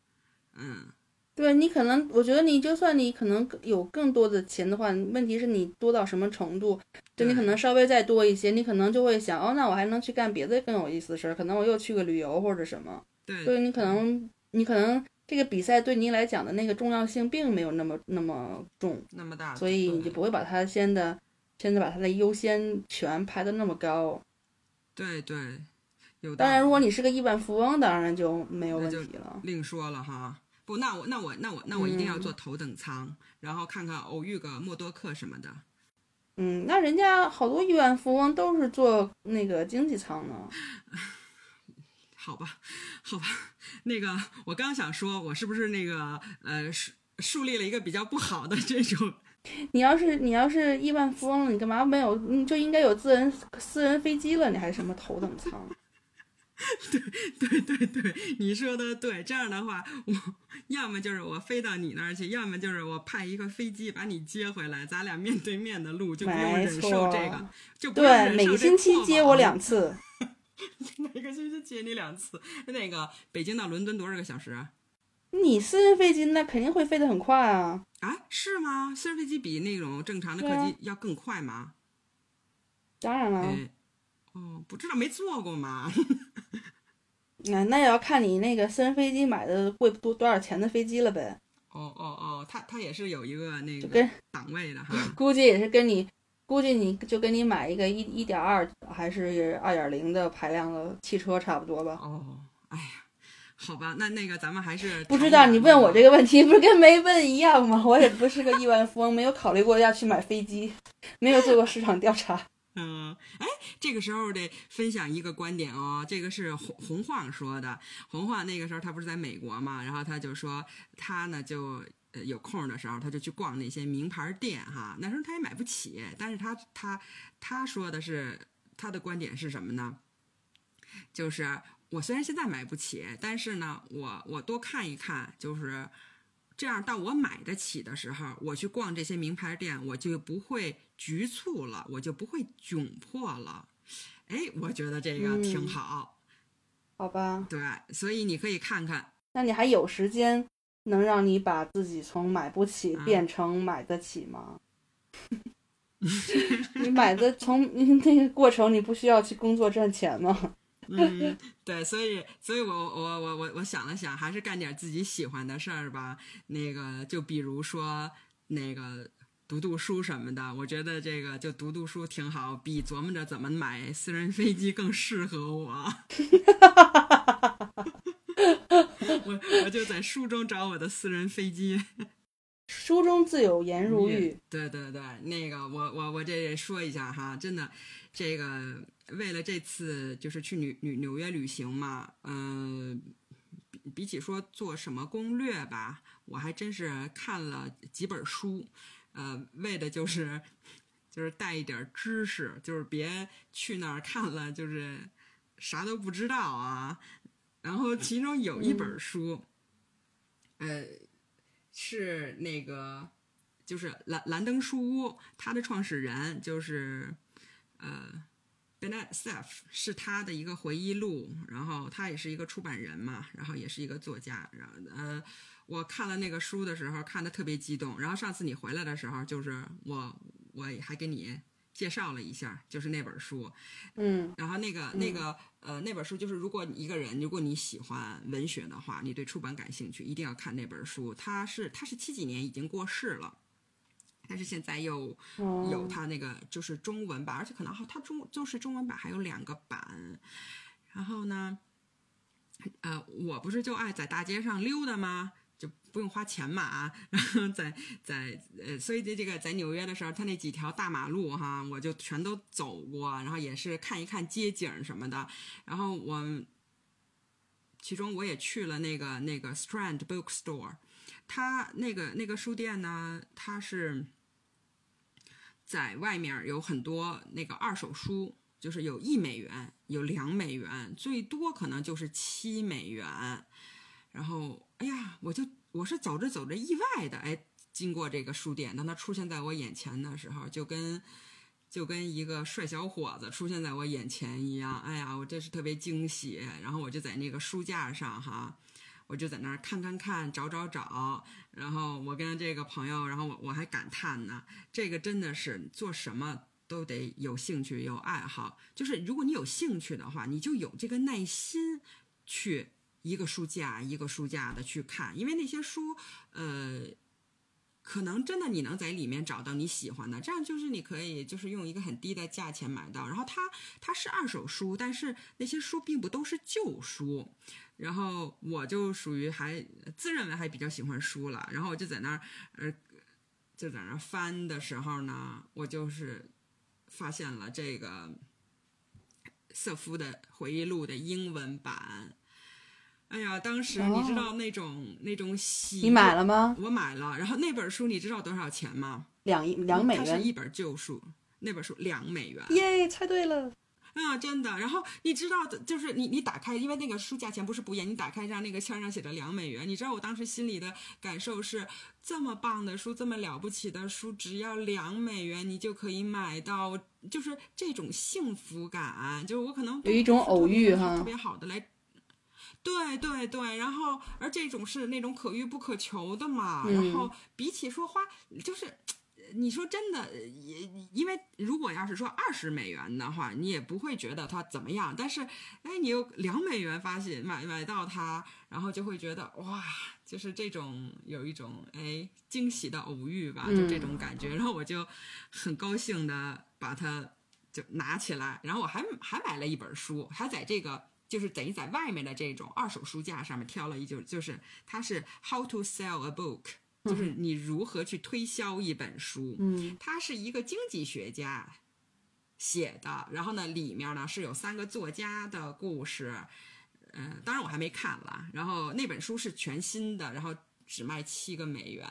嗯。对你可能，我觉得你就算你可能有更多的钱的话，问题是你多到什么程度？就你可能稍微再多一些，你可能就会想，哦，那我还能去干别的更有意思的事儿，可能我又去个旅游或者什么。对，所以你可能，你可能这个比赛对你来讲的那个重要性并没有那么那么重，那么大，所以你就不会把它先的，先的把它的优先权排的那么高。对对，有。当然，如果你是个亿万富翁，当然就没有问题了。另说了哈。不，那我那我那我那我一定要坐头等舱，然后看看偶遇个默多克什么的。嗯，那人家好多亿万富翁都是坐那个经济舱呢。好吧，好吧，那个我刚想说，我是不是那个呃树树立了一个比较不好的这种？你要是你要是亿万富翁了，你干嘛没有？你就应该有私人私人飞机了，你还什么头等舱？对对对对，你说的对。这样的话，我要么就是我飞到你那儿去，要么就是我派一个飞机把你接回来，咱俩面对面的路就不用忍受这个，就不对。每个星期接我两次，每个星期接你两次。那个北京到伦敦多少个小时？你私人飞机那肯定会飞得很快啊！啊，是吗？私人飞机比那种正常的客机要更快吗？当然了。哦，不知道，没坐过嘛。那那也要看你那个私人飞机买的贵多多少钱的飞机了呗。哦哦哦，它它也是有一个那个档位的哈。估计也是跟你，估计你就跟你买一个一一点二还是二点零的排量的汽车差不多吧。哦，哎呀，好吧，那那个咱们还是不知道。你问我这个问题不是跟没问一样吗？我也不是个亿万富翁，没有考虑过要去买飞机，没有做过市场调查。嗯，哎，这个时候得分享一个观点哦，这个是洪洪晃说的。洪晃那个时候他不是在美国嘛，然后他就说他呢就有空的时候他就去逛那些名牌店哈，那时候他也买不起，但是他他他说的是他的观点是什么呢？就是我虽然现在买不起，但是呢，我我多看一看，就是这样到我买得起的时候，我去逛这些名牌店，我就不会局促了，我就不会窘迫了。哎，我觉得这个挺好，好吧？对，所以你可以看看。那你还有时间能让你把自己从买不起变成买得起吗？你 买的从那个过程，你不需要去工作赚钱吗？嗯，对，所以，所以我我我我我想了想，还是干点自己喜欢的事儿吧。那个，就比如说那个读读书什么的，我觉得这个就读读书挺好，比琢磨着怎么买私人飞机更适合我。我我就在书中找我的私人飞机。书中自有颜如玉。对对对，那个我我我这说一下哈，真的，这个为了这次就是去纽纽纽约旅行嘛，嗯，比比起说做什么攻略吧，我还真是看了几本书，呃，为的就是就是带一点知识，就是别去那儿看了就是啥都不知道啊。然后其中有一本书，呃。是那个，就是兰兰登书屋，它的创始人就是呃，Bennett Cerf，是他的一个回忆录。然后他也是一个出版人嘛，然后也是一个作家。然后呃，我看了那个书的时候，看的特别激动。然后上次你回来的时候，就是我我还给你。介绍了一下，就是那本书，嗯，然后那个那个呃那本书就是，如果一个人如果你喜欢文学的话，你对出版感兴趣，一定要看那本书。它是它是七几年已经过世了，但是现在又有它那个就是中文版，而且可能它中就是中文版还有两个版。然后呢，呃，我不是就爱在大街上溜达吗？不用花钱嘛啊，然后在在呃，所以在这个在纽约的时候，他那几条大马路哈，我就全都走过，然后也是看一看街景什么的。然后我其中我也去了那个那个 Strand Bookstore，他那个那个书店呢，它是在外面有很多那个二手书，就是有一美元，有两美元，最多可能就是七美元。然后，哎呀，我就我是走着走着意外的，哎，经过这个书店，当它出现在我眼前的时候，就跟就跟一个帅小伙子出现在我眼前一样，哎呀，我这是特别惊喜。然后我就在那个书架上哈，我就在那儿看看看，找找找。然后我跟这个朋友，然后我我还感叹呢，这个真的是做什么都得有兴趣有爱好，就是如果你有兴趣的话，你就有这个耐心去。一个书架一个书架的去看，因为那些书，呃，可能真的你能在里面找到你喜欢的，这样就是你可以就是用一个很低的价钱买到。然后它它是二手书，但是那些书并不都是旧书。然后我就属于还自认为还比较喜欢书了，然后我就在那儿呃就在那儿翻的时候呢，我就是发现了这个瑟夫的回忆录的英文版。哎呀，当时你知道那种那种喜，你买了吗？我买了。然后那本书你知道多少钱吗？两两美元。它是一本旧书，那本书两美元。耶，猜对了。啊，真的。然后你知道的，就是你你打开，因为那个书价钱不是不严，你打开上那个签上写着两美元。你知道我当时心里的感受是，这么棒的书，这么了不起的书，只要两美元你就可以买到，就是这种幸福感，就是我可能有一种偶遇哈，特别好的来。对对对，然后而这种是那种可遇不可求的嘛，然后比起说花，就是你说真的，也因为如果要是说二十美元的话，你也不会觉得它怎么样，但是哎，你有两美元发现买买到它，然后就会觉得哇，就是这种有一种哎惊喜的偶遇吧，就这种感觉，然后我就很高兴的把它就拿起来，然后我还还买了一本书，还在这个。就是等于在外面的这种二手书架上面挑了一就就是它是 How to sell a book，就是你如何去推销一本书。嗯，他是一个经济学家，写的，然后呢，里面呢是有三个作家的故事，嗯、当然我还没看了。然后那本书是全新的，然后只卖七个美元，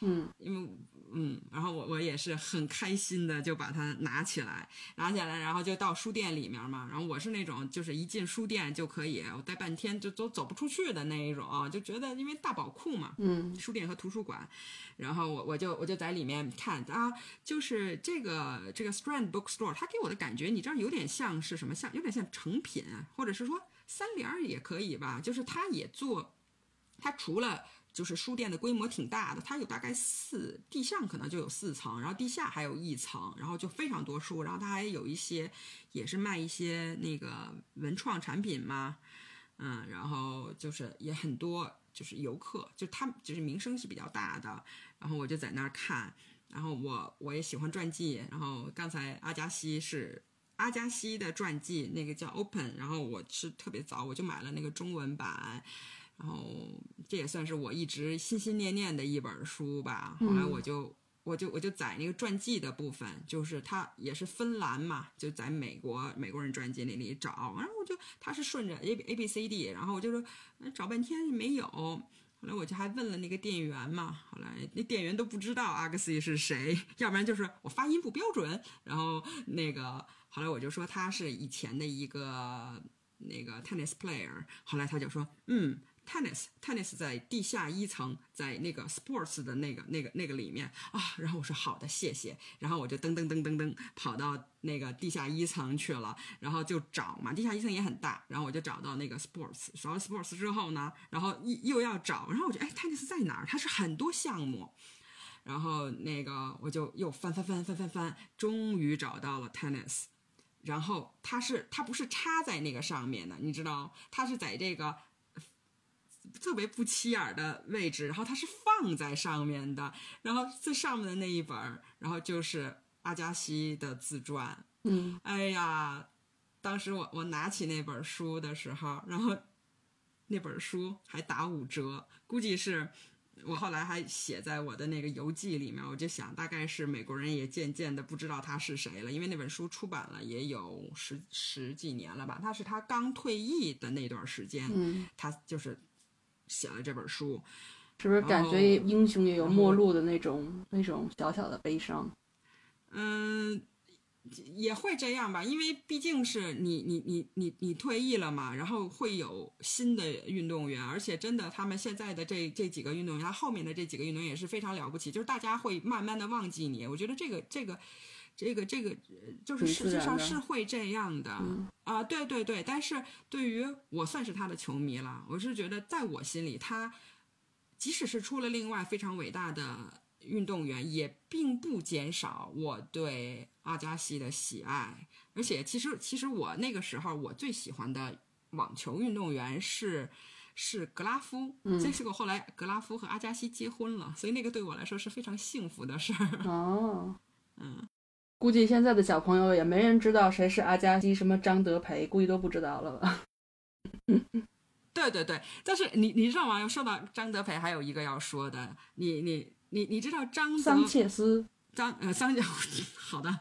嗯，因为嗯，然后我我也是很开心的就把它拿起来，拿起来，然后就到书店里面嘛。然后我是那种就是一进书店就可以，我待半天就都走不出去的那一种，就觉得因为大宝库嘛，嗯，书店和图书馆，然后我我就我就在里面看啊，就是这个这个 Strand Bookstore，它给我的感觉，你知道有点像是什么？像有点像成品，或者是说三联儿也可以吧，就是它也做，它除了。就是书店的规模挺大的，它有大概四地上可能就有四层，然后地下还有一层，然后就非常多书，然后它还有一些也是卖一些那个文创产品嘛，嗯，然后就是也很多就是游客，就他就是名声是比较大的，然后我就在那儿看，然后我我也喜欢传记，然后刚才阿加西是阿加西的传记，那个叫 Open，然后我是特别早我就买了那个中文版。然后这也算是我一直心心念念的一本书吧。后来我就、我就我就在那个传记的部分，就是他也是芬兰嘛，就在美国美国人传记那里找。然后我就他是顺着 A A B C D，然后我就说找半天没有。后来我就还问了那个店员嘛，后来那店员都不知道阿克西是谁，要不然就是我发音不标准。然后那个后来我就说他是以前的一个那个 tennis player，后来他就说嗯。Tennis，Tennis 在地下一层，在那个 Sports 的那个、那个、那个里面啊。然后我说好的，谢谢。然后我就噔噔噔噔噔跑到那个地下一层去了，然后就找嘛，地下一层也很大。然后我就找到那个 Sports，找到 Sports 之后呢，然后又又要找，然后我就哎，Tennis 在哪儿？它是很多项目。然后那个我就又翻翻翻翻翻翻，终于找到了 Tennis。然后它是它不是插在那个上面的，你知道，它是在这个。特别不起眼的位置，然后它是放在上面的，然后最上面的那一本，然后就是阿加西的自传。嗯，哎呀，当时我我拿起那本书的时候，然后那本书还打五折，估计是我后来还写在我的那个游记里面。我就想，大概是美国人也渐渐的不知道他是谁了，因为那本书出版了也有十十几年了吧，他是他刚退役的那段时间，嗯，他就是。写了这本书，是不是感觉英雄也有末路的那种那种小小的悲伤？嗯，也会这样吧，因为毕竟是你你你你你退役了嘛，然后会有新的运动员，而且真的他们现在的这这几个运动员，他后面的这几个运动员也是非常了不起，就是大家会慢慢的忘记你。我觉得这个这个这个这个就是实际上是会这样的。啊，对对对，但是对于我算是他的球迷了，我是觉得在我心里，他即使是出了另外非常伟大的运动员，也并不减少我对阿加西的喜爱。而且，其实其实我那个时候我最喜欢的网球运动员是是格拉夫，嗯，结果后来格拉夫和阿加西结婚了，所以那个对我来说是非常幸福的事儿。哦，嗯。估计现在的小朋友也没人知道谁是阿加西，什么张德培，估计都不知道了吧？对对对，但是你你知道吗？要说到张德培，还有一个要说的，你你你你知道张桑切斯张呃桑切斯 好的，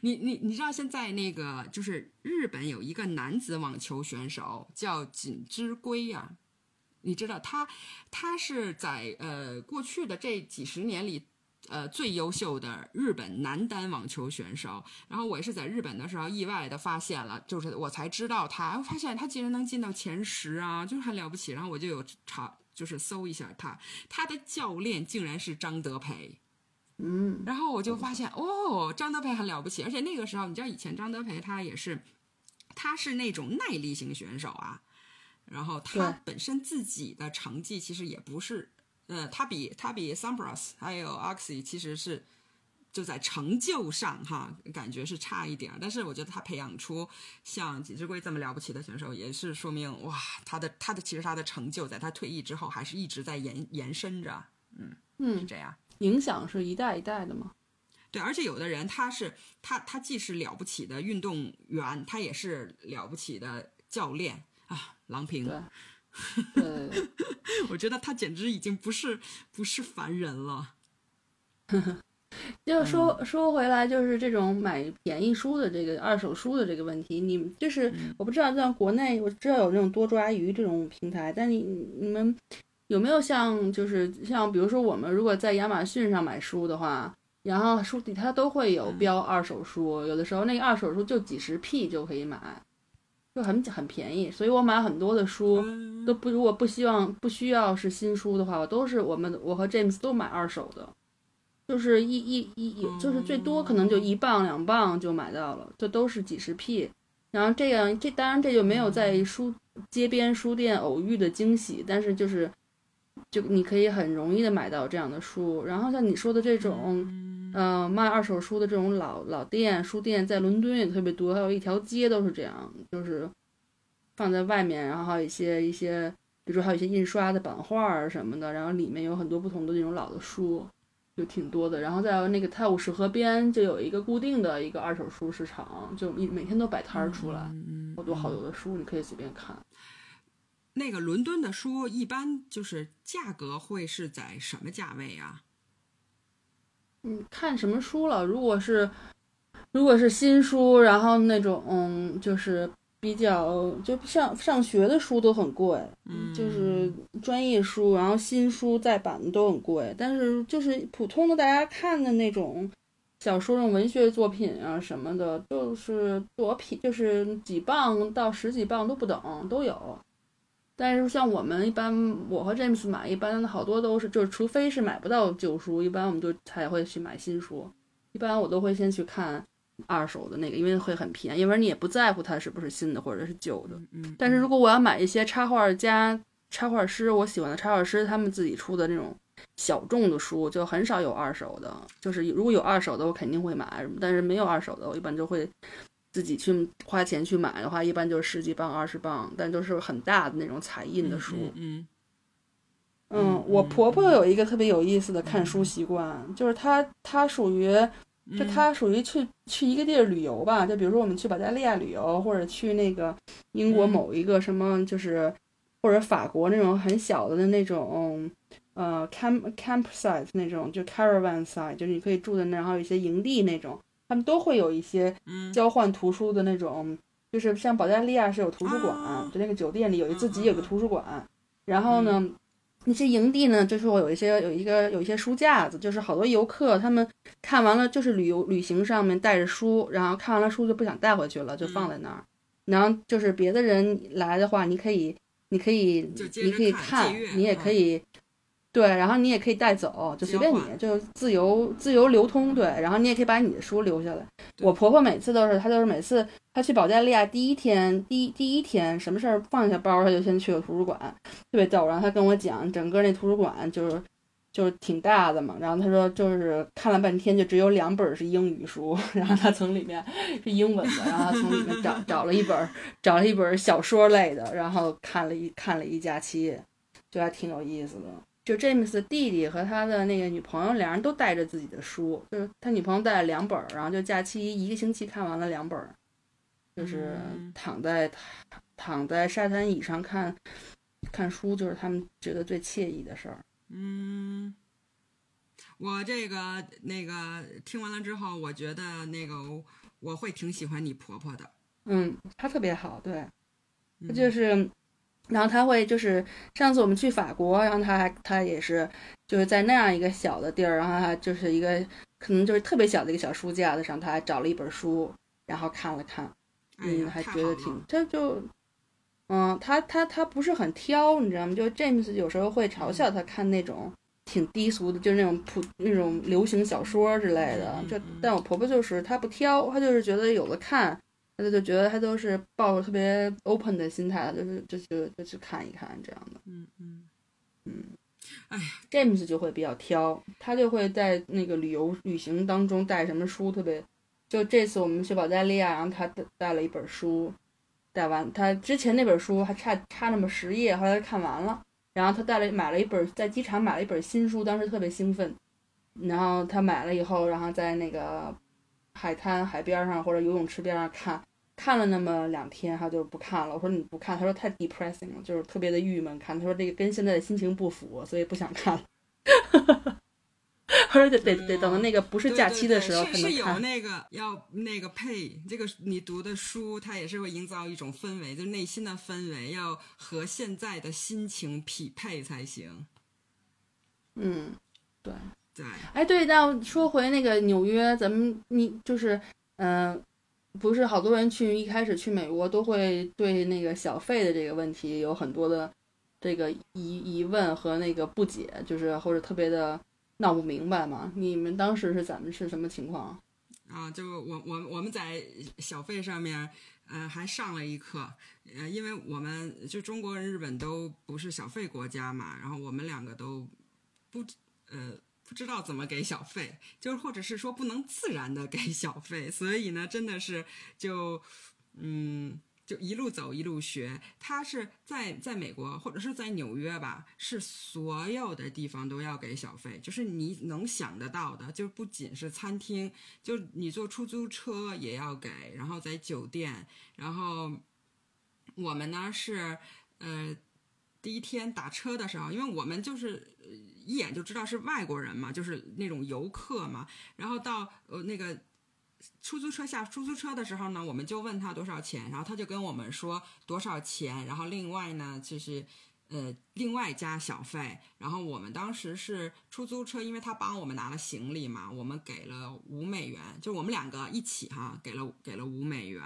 你你你知道现在那个就是日本有一个男子网球选手叫锦织圭呀，你知道他他是在呃过去的这几十年里。呃，最优秀的日本男单网球选手。然后我也是在日本的时候意外的发现了，就是我才知道他，我发现他竟然能进到前十啊，就是很了不起。然后我就有查，就是搜一下他，他的教练竟然是张德培。嗯，然后我就发现，哦，张德培很了不起。而且那个时候，你知道以前张德培他也是，他是那种耐力型选手啊。然后他本身自己的成绩其实也不是。呃，他比他比 Sampras 还有 Oxy 其实是就在成就上哈，感觉是差一点。但是我觉得他培养出像几只龟这么了不起的选手，也是说明哇，他的他的其实他的成就在他退役之后还是一直在延延伸着。嗯嗯，是这样，影响是一代一代的嘛。对，而且有的人他是他他既是了不起的运动员，他也是了不起的教练啊，郎平。对。对，我觉得他简直已经不是不是凡人了。就说说回来，就是这种买便宜书的这个二手书的这个问题，你就是我不知道在国内，我知道有那种多抓鱼这种平台，但你你们有没有像就是像比如说我们如果在亚马逊上买书的话，然后书底它都会有标二手书，有的时候那个二手书就几十 P 就可以买，就很很便宜，所以我买很多的书都不如果不希望不需要是新书的话，我都是我们我和 James 都买二手的。就是一一一，就是最多可能就一磅两磅就买到了，这都是几十 P。然后这样，这当然这就没有在书街边书店偶遇的惊喜，但是就是就你可以很容易的买到这样的书。然后像你说的这种，嗯，卖二手书的这种老老店书店，在伦敦也特别多，还有一条街都是这样，就是放在外面，然后还有一些一些，比如说还有一些印刷的版画儿什么的，然后里面有很多不同的这种老的书。就挺多的，然后在那个泰晤士河边就有一个固定的一个二手书市场，就一每天都摆摊儿出来，好多好多的书，你可以随便看。那个伦敦的书一般就是价格会是在什么价位啊？嗯，看什么书了？如果是如果是新书，然后那种嗯，就是。比较就上上学的书都很贵，就是专业书，然后新书再版的都很贵。但是就是普通的大家看的那种小说、那种文学作品啊什么的，就是多品就是几磅到十几磅都不等都有。但是像我们一般，我和 James 买，一般好多都是，就是除非是买不到旧书，一般我们就才会去买新书。一般我都会先去看。二手的那个，因为会很便宜，因为你也不在乎它是不是新的或者是旧的。嗯。但是如果我要买一些插画家、插画师，我喜欢的插画师他们自己出的那种小众的书，就很少有二手的。就是如果有二手的，我肯定会买。但是没有二手的，我一般就会自己去花钱去买的话，一般就是十几磅、二十磅，但都是很大的那种彩印的书。嗯。嗯，我婆婆有一个特别有意思的看书习惯，就是她她属于。就她属于去去一个地儿旅游吧，就比如说我们去保加利亚旅游，或者去那个英国某一个什么，就是或者法国那种很小的那种，呃，camp campsite 那种，就 caravan site，就是你可以住的那，然后有一些营地那种，他们都会有一些交换图书的那种，就是像保加利亚是有图书馆，就那个酒店里有一自己有个图书馆，然后呢。那些营地呢，就是我有一些有一个有一些书架子，就是好多游客他们看完了，就是旅游旅行上面带着书，然后看完了书就不想带回去了，就放在那儿。然后就是别的人来的话，你可以，你可以，你可以看，你也可以。对，然后你也可以带走，就随便你，就自由自由流通。对，然后你也可以把你的书留下来。我婆婆每次都是，她就是每次她去保加利亚第一天，第一第一天什么事儿放下包，她就先去了图书馆，特别逗。然后她跟我讲，整个那图书馆就是就是挺大的嘛。然后她说，就是看了半天，就只有两本是英语书，然后她从里面是英文的，然后她从里面找找了一本，找了一本小说类的，然后看了一看了一假期，就还挺有意思的。就 James 的弟弟和他的那个女朋友，两人都带着自己的书，就是他女朋友带了两本，然后就假期一个星期看完了两本，就是躺在躺在沙滩椅上看看书，就是他们觉得最惬意的事儿。嗯，我这个那个听完了之后，我觉得那个我会挺喜欢你婆婆的。嗯，她特别好，对，她就是。然后他会就是上次我们去法国，然后他还他也是就是在那样一个小的地儿，然后他就是一个可能就是特别小的一个小书架子上，他还找了一本书，然后看了看，嗯，还觉得挺他就嗯，他他他不是很挑，你知道吗？就 James 有时候会嘲笑他看那种挺低俗的，就是那种普那种流行小说之类的。就但我婆婆就是她不挑，她就是觉得有的看。他就觉得他都是抱着特别 open 的心态，就是就就就去看一看这样的。嗯嗯嗯。哎，James 就会比较挑，他就会在那个旅游旅行当中带什么书，特别就这次我们去保加利亚，然后他带带了一本书，带完他之前那本书还差差那么十页，后来看完了，然后他带了买了一本在机场买了一本新书，当时特别兴奋，然后他买了以后，然后在那个海滩海边上或者游泳池边上看。看了那么两天，他就不看了。我说你不看，他说太 depressing 了，就是特别的郁闷。看他说这个跟现在的心情不符，所以不想看了。者得得得等到那个不是假期的时候对对对是是有。那个要那个配这个你读的书，它也是会营造一种氛围，就是内心的氛围要和现在的心情匹配才行。嗯，对。对，哎，对，那说回那个纽约，咱们你就是，嗯、不是好多人去一开始去美国都会对那个小费的这个问题有很多的这个疑疑问和那个不解，就是或者特别的闹不明白嘛。你们当时是咱们是什么情况？啊，就我我我们在小费上面，呃，还上了一课，呃，因为我们就中国、日本都不是小费国家嘛，然后我们两个都不呃不知道怎么给小费，就是或者是说不能自然的给小费，所以呢，真的是就嗯。就一路走一路学，他是在在美国或者是在纽约吧，是所有的地方都要给小费，就是你能想得到的，就不仅是餐厅，就你坐出租车也要给，然后在酒店，然后我们呢是呃第一天打车的时候，因为我们就是一眼就知道是外国人嘛，就是那种游客嘛，然后到呃那个。出租车下出租车的时候呢，我们就问他多少钱，然后他就跟我们说多少钱，然后另外呢就是呃另外加小费，然后我们当时是出租车，因为他帮我们拿了行李嘛，我们给了五美元，就我们两个一起哈，给了给了五美元，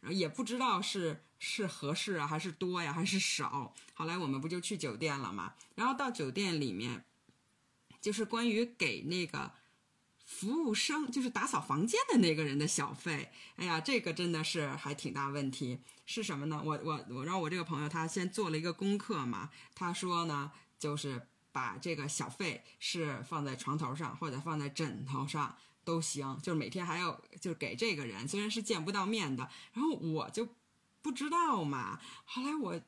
然后也不知道是是合适啊，还是多呀，还是少。后来我们不就去酒店了嘛，然后到酒店里面，就是关于给那个。服务生就是打扫房间的那个人的小费，哎呀，这个真的是还挺大问题。是什么呢？我我我让我这个朋友他先做了一个功课嘛，他说呢，就是把这个小费是放在床头上或者放在枕头上都行，就是每天还要就是给这个人，虽然是见不到面的。然后我就不知道嘛，后来我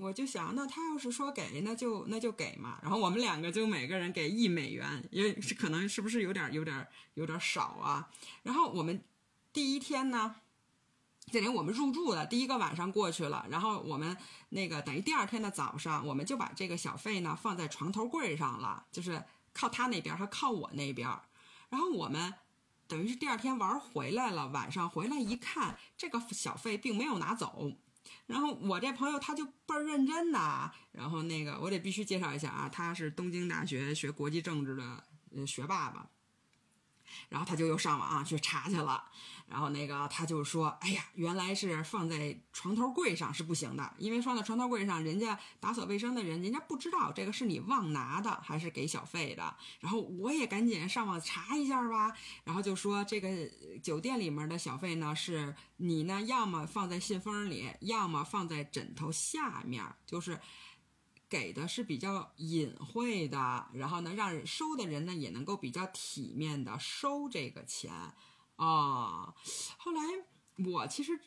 我就想，那他要是说给，那就那就给嘛。然后我们两个就每个人给一美元，因为是可能是不是有点有点有点少啊？然后我们第一天呢，这连我们入住的第一个晚上过去了，然后我们那个等于第二天的早上，我们就把这个小费呢放在床头柜上了，就是靠他那边和靠我那边，然后我们。等于是第二天玩回来了，晚上回来一看，这个小费并没有拿走。然后我这朋友他就倍儿认真呐，然后那个我得必须介绍一下啊，他是东京大学学国际政治的学霸吧。然后他就又上网去查去了，然后那个他就说：“哎呀，原来是放在床头柜上是不行的，因为放在床头柜上，人家打扫卫生的人，人家不知道这个是你忘拿的还是给小费的。”然后我也赶紧上网查一下吧，然后就说这个酒店里面的小费呢，是你呢要么放在信封里，要么放在枕头下面，就是。给的是比较隐晦的，然后呢，让收的人呢也能够比较体面的收这个钱啊。后来我其实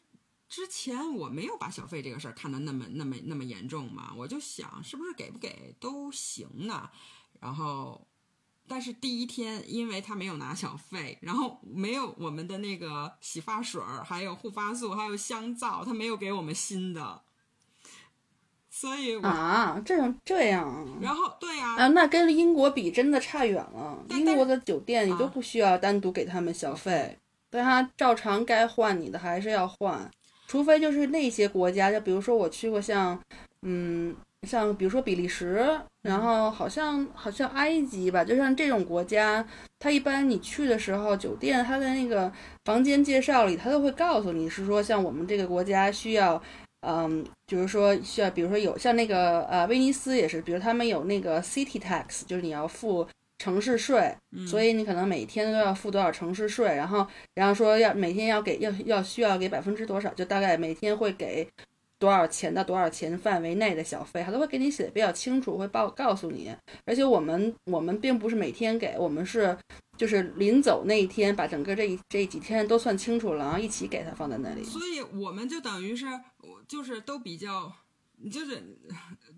之前我没有把小费这个事儿看得那么那么那么严重嘛，我就想是不是给不给都行呢。然后，但是第一天因为他没有拿小费，然后没有我们的那个洗发水儿，还有护发素，还有香皂，他没有给我们新的。所以，啊，这样这样啊，然后对呀、啊，那跟英国比真的差远了。英国的酒店你都啊不需要单独给他们小费，但他照常该换你的还是要换，除非就是那些国家，就比如说我去过像，嗯，像比如说比利时，然后好像好像埃及吧，就像这种国家，他一般你去的时候，酒店他的那个房间介绍里，他都会告诉你是说，像我们这个国家需要。嗯，就是说需要，比如说有像那个呃威尼斯也是，比如他们有那个 city tax，就是你要付城市税，所以你可能每天都要付多少城市税，然后然后说要每天要给要要需要给百分之多少，就大概每天会给多少钱到多少钱范围内的小费，他都会给你写的比较清楚，会报告诉你。而且我们我们并不是每天给，我们是就是临走那一天把整个这一这几天都算清楚了，然后一起给他放在那里。所以我们就等于是，我就是都比较，就是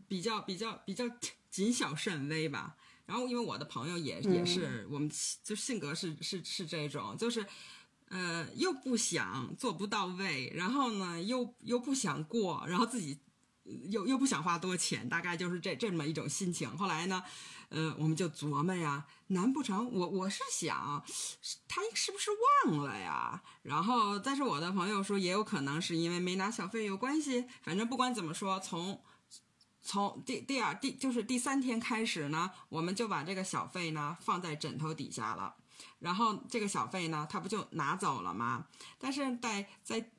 比较比较比较谨小慎微吧。然后因为我的朋友也也是，我们就性格是是是这种，就是。呃，又不想做不到位，然后呢，又又不想过，然后自己又又不想花多钱，大概就是这这么一种心情。后来呢，呃，我们就琢磨呀，难不成我我是想他是不是忘了呀？然后，但是我的朋友说，也有可能是因为没拿小费有关系。反正不管怎么说，从从第第二第就是第三天开始呢，我们就把这个小费呢放在枕头底下了。然后这个小费呢，他不就拿走了吗？但是在在。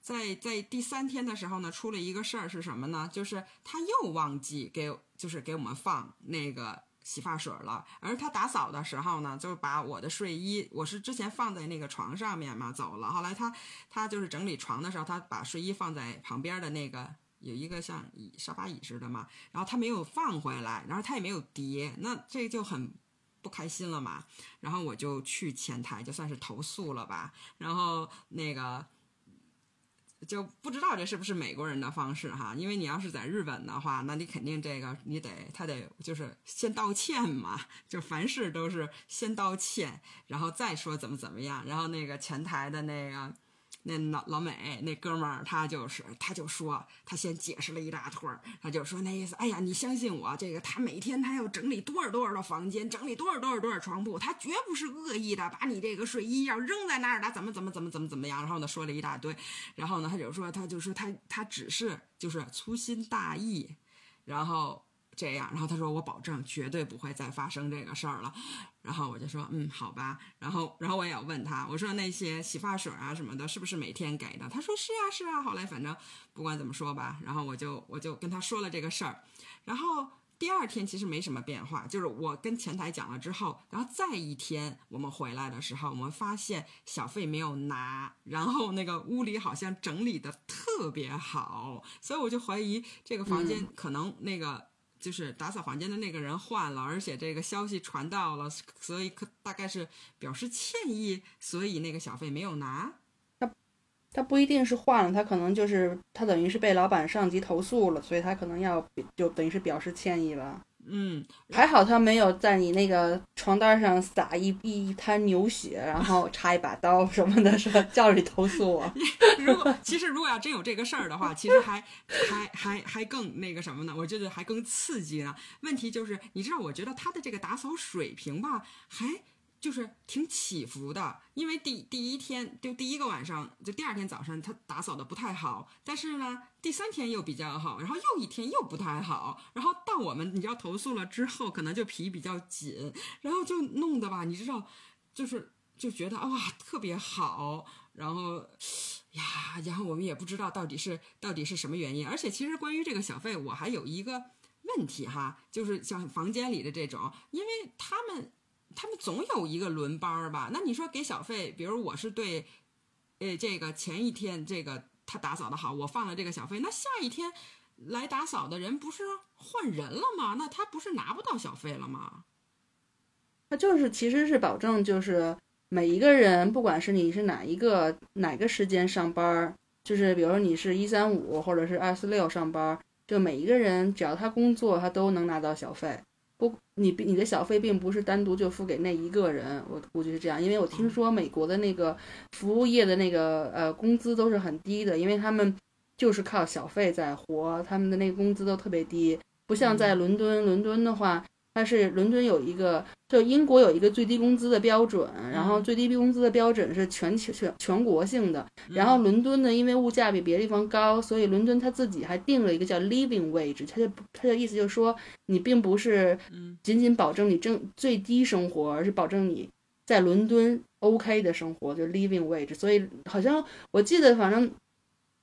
在在第三天的时候呢，出了一个事儿是什么呢？就是他又忘记给，就是给我们放那个洗发水了。而他打扫的时候呢，就把我的睡衣，我是之前放在那个床上面嘛，走了。后来他他就是整理床的时候，他把睡衣放在旁边的那个有一个像椅沙发椅似的嘛，然后他没有放回来，然后他也没有叠，那这就很不开心了嘛。然后我就去前台，就算是投诉了吧。然后那个。就不知道这是不是美国人的方式哈，因为你要是在日本的话，那你肯定这个你得他得就是先道歉嘛，就凡事都是先道歉，然后再说怎么怎么样，然后那个前台的那个。那老老美那哥们儿，他就是他就说，他先解释了一大通儿，他就说那意思，哎呀，你相信我，这个他每天他要整理多少多少的房间，整理多少多少多少床铺，他绝不是恶意的，把你这个睡衣要扔在那儿的，怎么怎么怎么怎么怎么样，然后呢说了一大堆，然后呢他就说，他就说他他只是就是粗心大意，然后。这样，然后他说我保证绝对不会再发生这个事儿了，然后我就说嗯好吧，然后然后我也要问他，我说那些洗发水啊什么的，是不是每天给的？他说是啊是啊。后来反正不管怎么说吧，然后我就我就跟他说了这个事儿，然后第二天其实没什么变化，就是我跟前台讲了之后，然后再一天我们回来的时候，我们发现小费没有拿，然后那个屋里好像整理的特别好，所以我就怀疑这个房间可能那个。就是打扫房间的那个人换了，而且这个消息传到了，所以可大概是表示歉意，所以那个小费没有拿。他他不一定是换了，他可能就是他等于是被老板上级投诉了，所以他可能要就等于是表示歉意了。嗯，还好他没有在你那个床单上撒一一滩牛血，然后插一把刀什么的，说叫你投诉我。如果其实如果要真有这个事儿的话，其实还还还还更那个什么呢？我觉得还更刺激呢。问题就是，你知道，我觉得他的这个打扫水平吧，还。就是挺起伏的，因为第第一天就第一个晚上，就第二天早上他打扫的不太好，但是呢，第三天又比较好，然后又一天又不太好，然后到我们你要投诉了之后，可能就皮比较紧，然后就弄得吧，你知道，就是就觉得哇特别好，然后呀，然后我们也不知道到底是到底是什么原因，而且其实关于这个小费，我还有一个问题哈，就是像房间里的这种，因为他们。他们总有一个轮班儿吧？那你说给小费，比如我是对，呃，这个前一天这个他打扫的好，我放了这个小费，那下一天来打扫的人不是换人了吗？那他不是拿不到小费了吗？他就是其实是保证，就是每一个人，不管是你是哪一个哪个时间上班，就是比如你是一三五或者是二四六上班，就每一个人只要他工作，他都能拿到小费。不，你你的小费并不是单独就付给那一个人，我估计是这样，因为我听说美国的那个服务业的那个呃工资都是很低的，因为他们就是靠小费在活，他们的那个工资都特别低，不像在伦敦，伦敦的话。它是伦敦有一个，就英国有一个最低工资的标准，然后最低工资的标准是全球全全国性的。然后伦敦呢，因为物价比别的地方高，所以伦敦他自己还定了一个叫 living wage，它就它的意思就是说，你并不是仅仅保证你挣最低生活，而是保证你在伦敦 OK 的生活，就 living wage。所以好像我记得，反正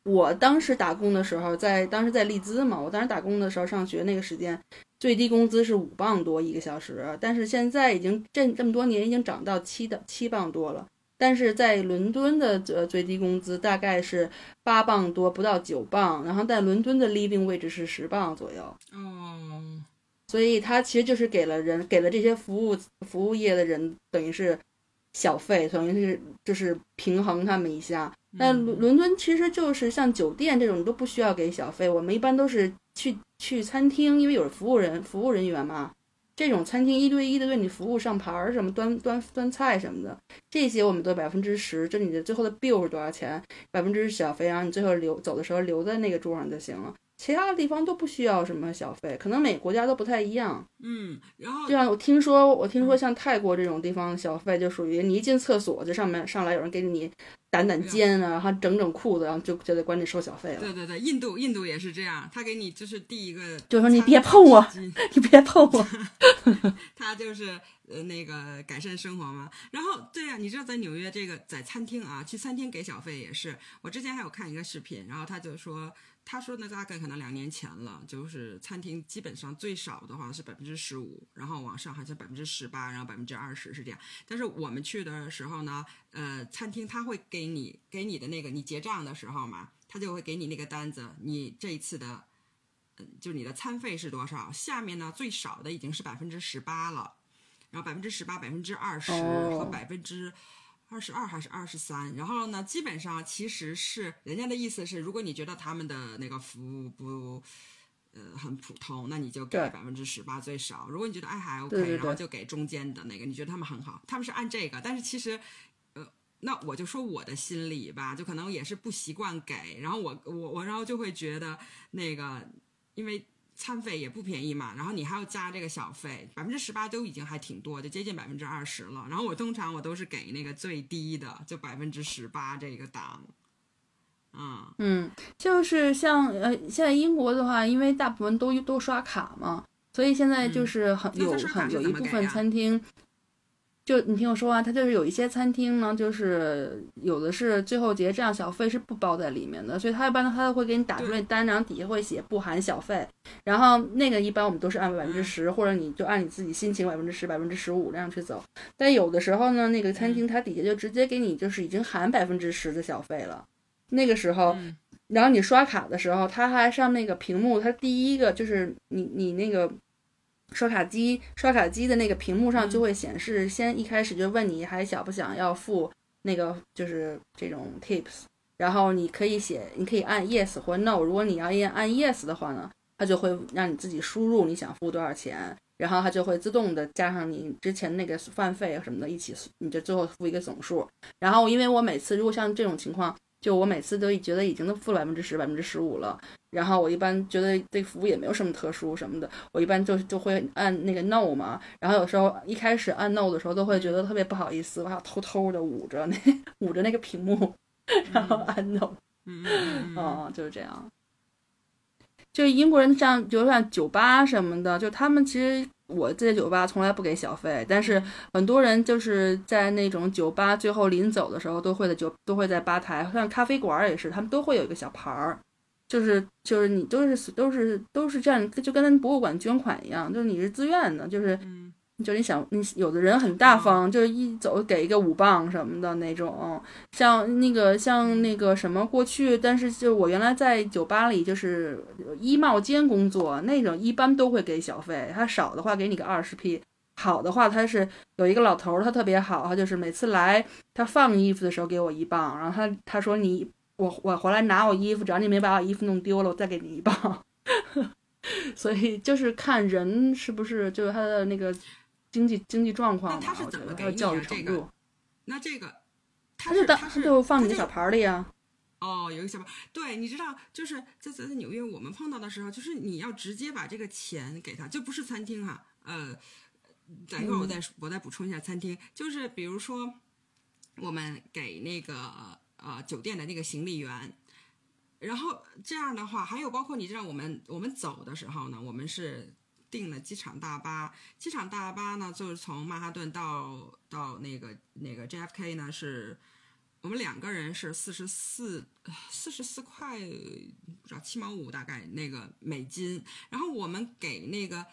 我当时打工的时候，在当时在利兹嘛，我当时打工的时候上学那个时间。最低工资是五磅多一个小时，但是现在已经这这么多年已经涨到七的七磅多了。但是在伦敦的呃最低工资大概是八磅多，不到九磅。然后在伦敦的 living 位置是十磅左右。嗯，所以它其实就是给了人给了这些服务服务业的人等于是小费，等于是就是平衡他们一下。但伦伦敦其实就是像酒店这种都不需要给小费，我们一般都是去。去餐厅，因为有服务人服务人员嘛，这种餐厅一对一的为你服务上盘儿什么端端端菜什么的，这些我们都百分之十，就你的最后的 bill 是多少钱，百分之小费，然后你最后留走的时候留在那个桌上就行了。其他的地方都不需要什么小费，可能每个国家都不太一样。嗯，然后就像我听说，我听说像泰国这种地方，小费就属于你一进厕所，就上面上来有人给你掸掸肩啊，然后整整裤子，然后就就得管你收小费了。对对对，印度印度也是这样，他给你就是第一个，就说你别碰我，你别碰我。他就是呃那个改善生活嘛。然后对呀，你知道在纽约这个在餐厅啊，去餐厅给小费也是。我之前还有看一个视频，然后他就说。他说呢，大概可能两年前了，就是餐厅基本上最少的话是百分之十五，然后往上还是百分之十八，然后百分之二十是这样。但是我们去的时候呢，呃，餐厅他会给你给你的那个你结账的时候嘛，他就会给你那个单子，你这一次的，嗯，就是你的餐费是多少？下面呢最少的已经是百分之十八了，然后百分之十八、百分之二十和百分之。二十二还是二十三？然后呢，基本上其实是人家的意思是，如果你觉得他们的那个服务不，呃，很普通，那你就给百分之十八最少。如果你觉得哎还 OK，然后就给中间的那个。你觉得他们很好，他们是按这个。但是其实，呃，那我就说我的心理吧，就可能也是不习惯给。然后我我我，然后就会觉得那个，因为。餐费也不便宜嘛，然后你还要加这个小费，百分之十八都已经还挺多，就接近百分之二十了。然后我通常我都是给那个最低的，就百分之十八这个档。嗯嗯，就是像呃，现在英国的话，因为大部分都都刷卡嘛，所以现在就是很有很有一部分餐厅。就你听我说啊，它就是有一些餐厅呢，就是有的是最后结账小费是不包在里面的，所以他一般他会给你打出来单，然后底下会写不含小费，然后那个一般我们都是按百分之十，或者你就按你自己心情百分之十、百分之十五这样去走。但有的时候呢，那个餐厅它底下就直接给你就是已经含百分之十的小费了，那个时候，然后你刷卡的时候，它还上那个屏幕，它第一个就是你你那个。刷卡机，刷卡机的那个屏幕上就会显示，先一开始就问你还想不想要付那个就是这种 tips，然后你可以写，你可以按 yes 或 no。如果你要按按 yes 的话呢，它就会让你自己输入你想付多少钱，然后它就会自动的加上你之前那个饭费什么的一起，你就最后付一个总数。然后因为我每次如果像这种情况，就我每次都觉得已经都付了百分之十、百分之十五了。然后我一般觉得这服务也没有什么特殊什么的，我一般就就会按那个 no 嘛。然后有时候一开始按 no 的时候，都会觉得特别不好意思，我要偷偷的捂着那 捂着那个屏幕，然后按 no。嗯嗯嗯，就是这样。就英国人像，就像酒吧什么的，就他们其实我在酒吧从来不给小费，但是很多人就是在那种酒吧最后临走的时候，都会在酒都会在吧台，像咖啡馆也是，他们都会有一个小牌儿。就是就是你都是都是都是这样，就跟博物馆捐款一样，就是你是自愿的，就是，就你想你有的人很大方，就是一走给一个五磅什么的那种，像那个像那个什么过去，但是就我原来在酒吧里就是衣帽间工作那种，一般都会给小费，他少的话给你个二十 p，好的话他是有一个老头儿，他特别好，他就是每次来他放衣服的时候给我一磅，然后他他说你。我我回来拿我衣服，只要你没把我衣服弄丢了，我再给你一磅。所以就是看人是不是就是他的那个经济经济状况，他是怎么给教育程度？那这个他是他是就放你的小牌里啊。哦，有一个小牌。对，你知道，就是在在在纽约，我们碰到的时候，就是你要直接把这个钱给他，就不是餐厅哈。呃，等一会儿我再我再补充一下餐厅，就是比如说我们给那个。呃，酒店的那个行李员，然后这样的话，还有包括你知道，我们我们走的时候呢，我们是订了机场大巴，机场大巴呢就是从曼哈顿到到那个那个 JFK 呢，是我们两个人是四十四四十四块不知道七毛五大概那个美金，然后我们给那个。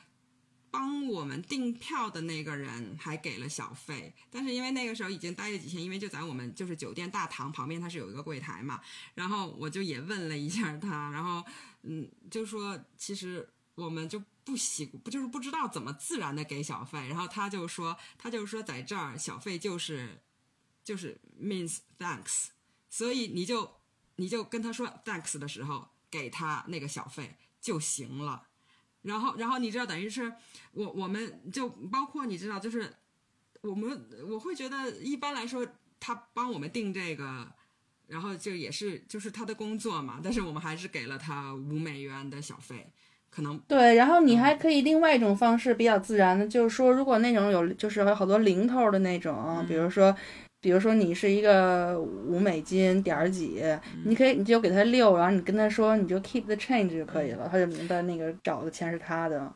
帮我们订票的那个人还给了小费，但是因为那个时候已经待了几天，因为就在我们就是酒店大堂旁边，它是有一个柜台嘛，然后我就也问了一下他，然后嗯，就说其实我们就不习不就是不知道怎么自然的给小费，然后他就说他就说在这儿小费就是就是 means thanks，所以你就你就跟他说 thanks 的时候给他那个小费就行了。然后，然后你知道，等于是我，我们就包括你知道，就是我们我会觉得一般来说，他帮我们订这个然后就也是就是他的工作嘛，但是我们还是给了他五美元的小费，可能对，然后你还可以另外一种方式比较自然的，就是说，如果那种有就是有好多零头的那种，比如说，比如说你是一个五美金点儿几，你可以你就给他六，然后你跟他说你就 keep the change 就可以了，他就明白那个找的钱是他的。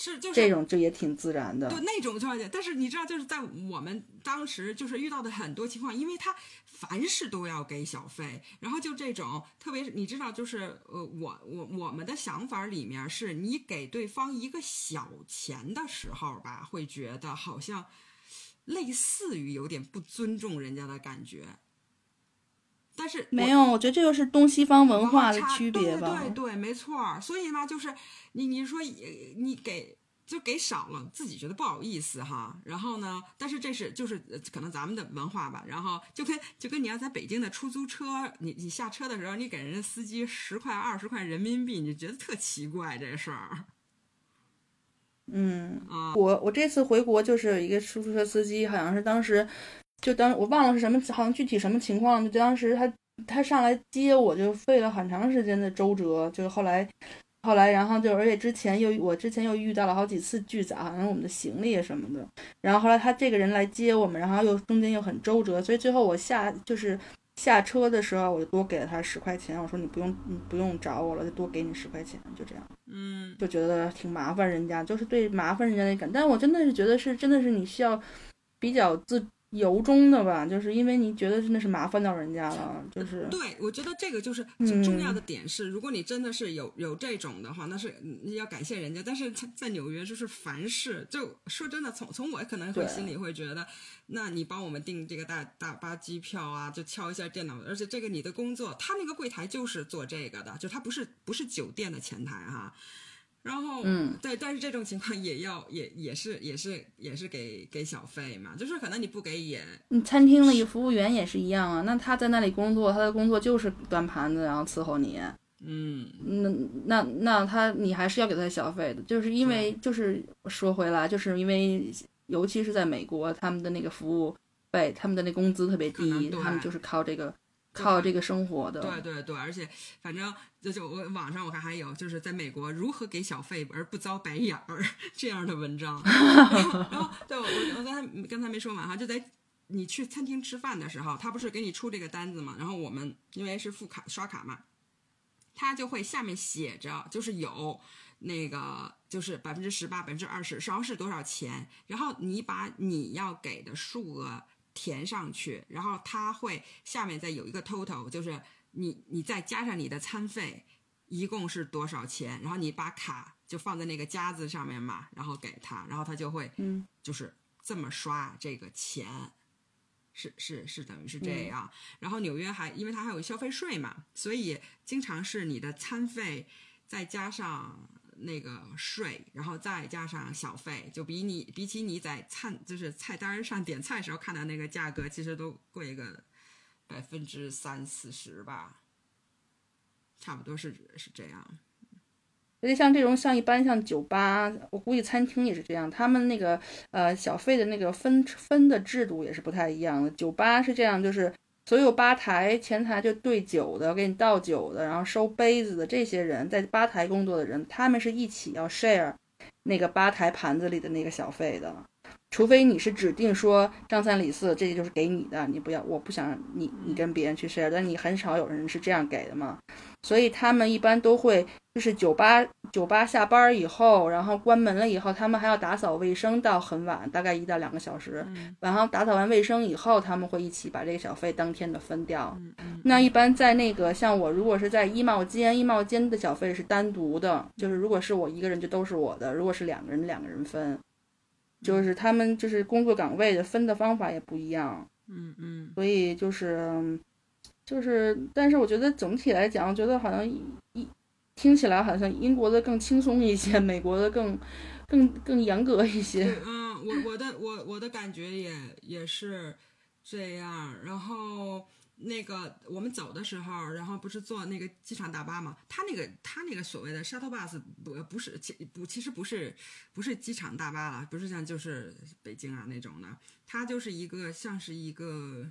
是就是这种就也挺自然的，对那种就但是你知道，就是在我们当时就是遇到的很多情况，因为他凡事都要给小费，然后就这种，特别是你知道，就是呃，我我我们的想法里面是你给对方一个小钱的时候吧，会觉得好像类似于有点不尊重人家的感觉。但是没有，我觉得这就是东西方文化的区别吧。对对对，没错。所以嘛，就是你你说你给就给少了，自己觉得不好意思哈。然后呢，但是这是就是可能咱们的文化吧。然后就跟就跟你要在北京的出租车，你你下车的时候，你给人家司机十块二十块人民币，你就觉得特奇怪这事儿。嗯我我这次回国就是一个出租车司机，好像是当时。就当我忘了是什么，好像具体什么情况。就当时他他上来接我，就费了很长时间的周折。就是后来后来，然后就而且之前又我之前又遇到了好几次拒载，好像我们的行李什么的。然后后来他这个人来接我们，然后又中间又很周折，所以最后我下就是下车的时候，我就多给了他十块钱。我说你不用你不用找我了，就多给你十块钱，就这样。嗯，就觉得挺麻烦人家，就是对麻烦人家那感。但我真的是觉得是真的是你需要比较自。由衷的吧，就是因为你觉得真的是麻烦到人家了，就是对我觉得这个就是重要的点是，如果你真的是有有这种的话，那是你要感谢人家。但是在纽约，就是凡事就说真的，从从我可能会心里会觉得，那你帮我们订这个大大巴机票啊，就敲一下电脑，而且这个你的工作，他那个柜台就是做这个的，就他不是不是酒店的前台哈。然后，嗯，对，但是这种情况也要也也是也是也是给给小费嘛，就是可能你不给也，你餐厅的一个服务员也是一样啊，那他在那里工作，他的工作就是端盘子然后伺候你，嗯，那那那他你还是要给他小费的，就是因为就是说回来，就是因为尤其是在美国，他们的那个服务费，他们的那工资特别低，他们就是靠这个。靠这个生活的，对对对，而且反正就是我网上我看还有就是在美国如何给小费而不遭白眼儿这样的文章。然后对我我刚才刚才没说完哈，就在你去餐厅吃饭的时候，他不是给你出这个单子嘛？然后我们因为是付卡刷卡嘛，他就会下面写着就是有那个就是百分之十八、百分之二十，然后是多少钱？然后你把你要给的数额。填上去，然后它会下面再有一个 total，就是你你再加上你的餐费，一共是多少钱？然后你把卡就放在那个夹子上面嘛，然后给他，然后他就会嗯，就是这么刷这个钱，是是是等于是这样。然后纽约还因为它还有消费税嘛，所以经常是你的餐费再加上。那个税，然后再加上小费，就比你比起你在餐就是菜单上点菜时候看到那个价格，其实都贵个百分之三四十吧，差不多是是这样。而且像这种像一般像酒吧，我估计餐厅也是这样，他们那个呃小费的那个分分的制度也是不太一样的。酒吧是这样，就是。所有吧台前台就兑酒的，给你倒酒的，然后收杯子的这些人，在吧台工作的人，他们是一起要 share 那个吧台盘子里的那个小费的。除非你是指定说张三李四，这些就是给你的，你不要，我不想你你跟别人去 share，但你很少有人是这样给的嘛。所以他们一般都会，就是酒吧酒吧下班以后，然后关门了以后，他们还要打扫卫生到很晚，大概一到两个小时。然后打扫完卫生以后，他们会一起把这个小费当天的分掉。那一般在那个像我，如果是在衣帽间，衣帽间的小费是单独的，就是如果是我一个人就都是我的，如果是两个人两个人分。就是他们就是工作岗位的分的方法也不一样，嗯嗯，所以就是就是，但是我觉得总体来讲，我觉得好像一听起来好像英国的更轻松一些，美国的更更更严格一些。嗯，我我的我我的感觉也也是这样，然后。那个我们走的时候，然后不是坐那个机场大巴嘛？他那个他那个所谓的 shuttle bus 不不是其不其实不是不是机场大巴了，不是像就是北京啊那种的，它就是一个像是一个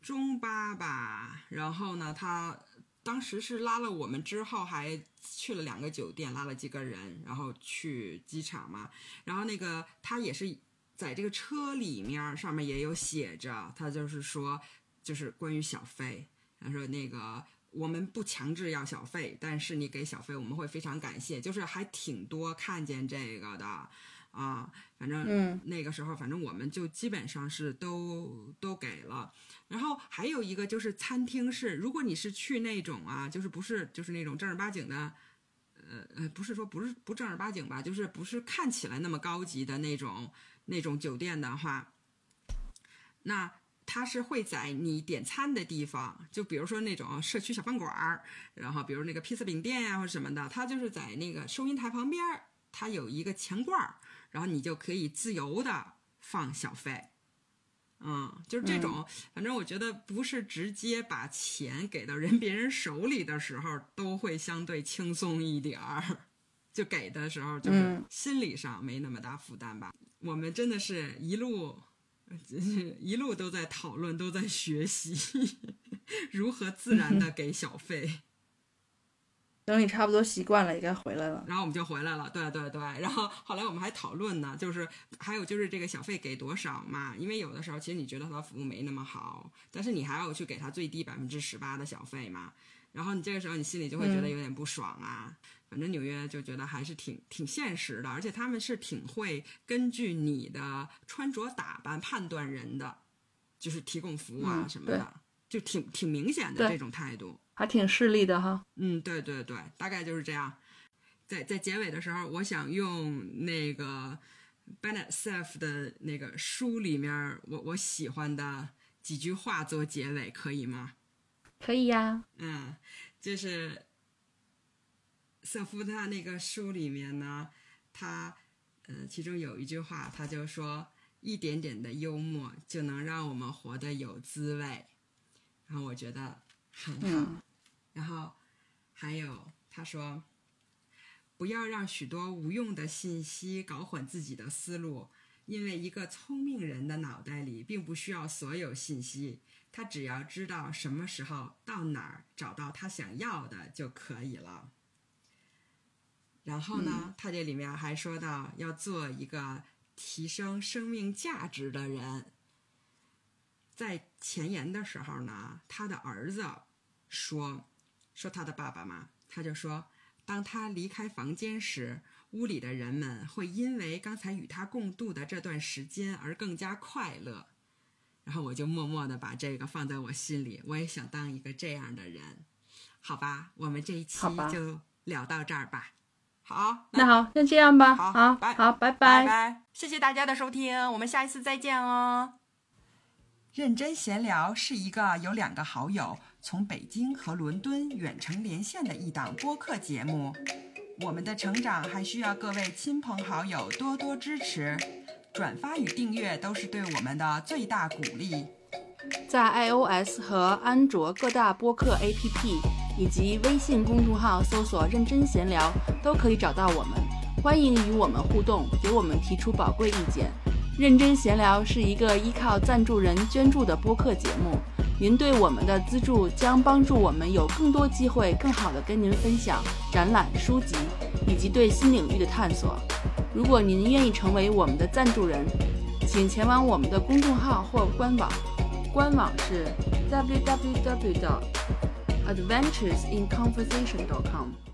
中巴吧。然后呢，他当时是拉了我们之后，还去了两个酒店，拉了几个人，然后去机场嘛。然后那个他也是在这个车里面，上面也有写着，他就是说，就是关于小费，他说那个。我们不强制要小费，但是你给小费，我们会非常感谢。就是还挺多看见这个的啊，反正那个时候，反正我们就基本上是都都给了。然后还有一个就是餐厅是，如果你是去那种啊，就是不是就是那种正儿八经的，呃呃，不是说不是不正儿八经吧，就是不是看起来那么高级的那种那种酒店的话，那。他是会在你点餐的地方，就比如说那种社区小饭馆儿，然后比如那个披萨饼店呀或者什么的，它就是在那个收银台旁边，它有一个钱罐儿，然后你就可以自由的放小费，嗯，就是这种，反正我觉得不是直接把钱给到人 别人手里的时候，都会相对轻松一点儿，就给的时候就是心理上没那么大负担吧。我们真的是一路。一路都在讨论，都在学习 如何自然的给小费。等你差不多习惯了，也该回来了。然后我们就回来了，对对对。然后后来我们还讨论呢，就是还有就是这个小费给多少嘛？因为有的时候其实你觉得他的服务没那么好，但是你还要去给他最低百分之十八的小费嘛。然后你这个时候你心里就会觉得有点不爽啊。反正纽约就觉得还是挺挺现实的，而且他们是挺会根据你的穿着打扮判断人的，就是提供服务啊什么的，就挺挺明显的这种态度，还挺势利的哈。嗯，对对对，大概就是这样。在在结尾的时候，我想用那个 Bennett Cerf 的那个书里面我我喜欢的几句话做结尾，可以吗？可以呀。嗯，就是。瑟夫他那个书里面呢，他，呃，其中有一句话，他就说：“一点点的幽默就能让我们活得有滋味。”然后我觉得很好。然后还有他说：“不要让许多无用的信息搞混自己的思路，因为一个聪明人的脑袋里并不需要所有信息，他只要知道什么时候到哪儿找到他想要的就可以了。”然后呢，他这里面还说到要做一个提升生命价值的人。在前言的时候呢，他的儿子说说他的爸爸嘛，他就说，当他离开房间时，屋里的人们会因为刚才与他共度的这段时间而更加快乐。然后我就默默的把这个放在我心里，我也想当一个这样的人。好吧，我们这一期就聊到这儿吧。好，那好，那这样吧。好，好，好，拜拜，拜拜，谢谢大家的收听，我们下一次再见哦。认真闲聊是一个有两个好友从北京和伦敦远程连线的一档播客节目。我们的成长还需要各位亲朋好友多多支持，转发与订阅都是对我们的最大鼓励。在 iOS 和安卓各大播客 APP。以及微信公众号搜索“认真闲聊”都可以找到我们，欢迎与我们互动，给我们提出宝贵意见。认真闲聊是一个依靠赞助人捐助的播客节目，您对我们的资助将帮助我们有更多机会，更好的跟您分享展览、书籍以及对新领域的探索。如果您愿意成为我们的赞助人，请前往我们的公众号或官网，官网是 www. adventuresinconversation.com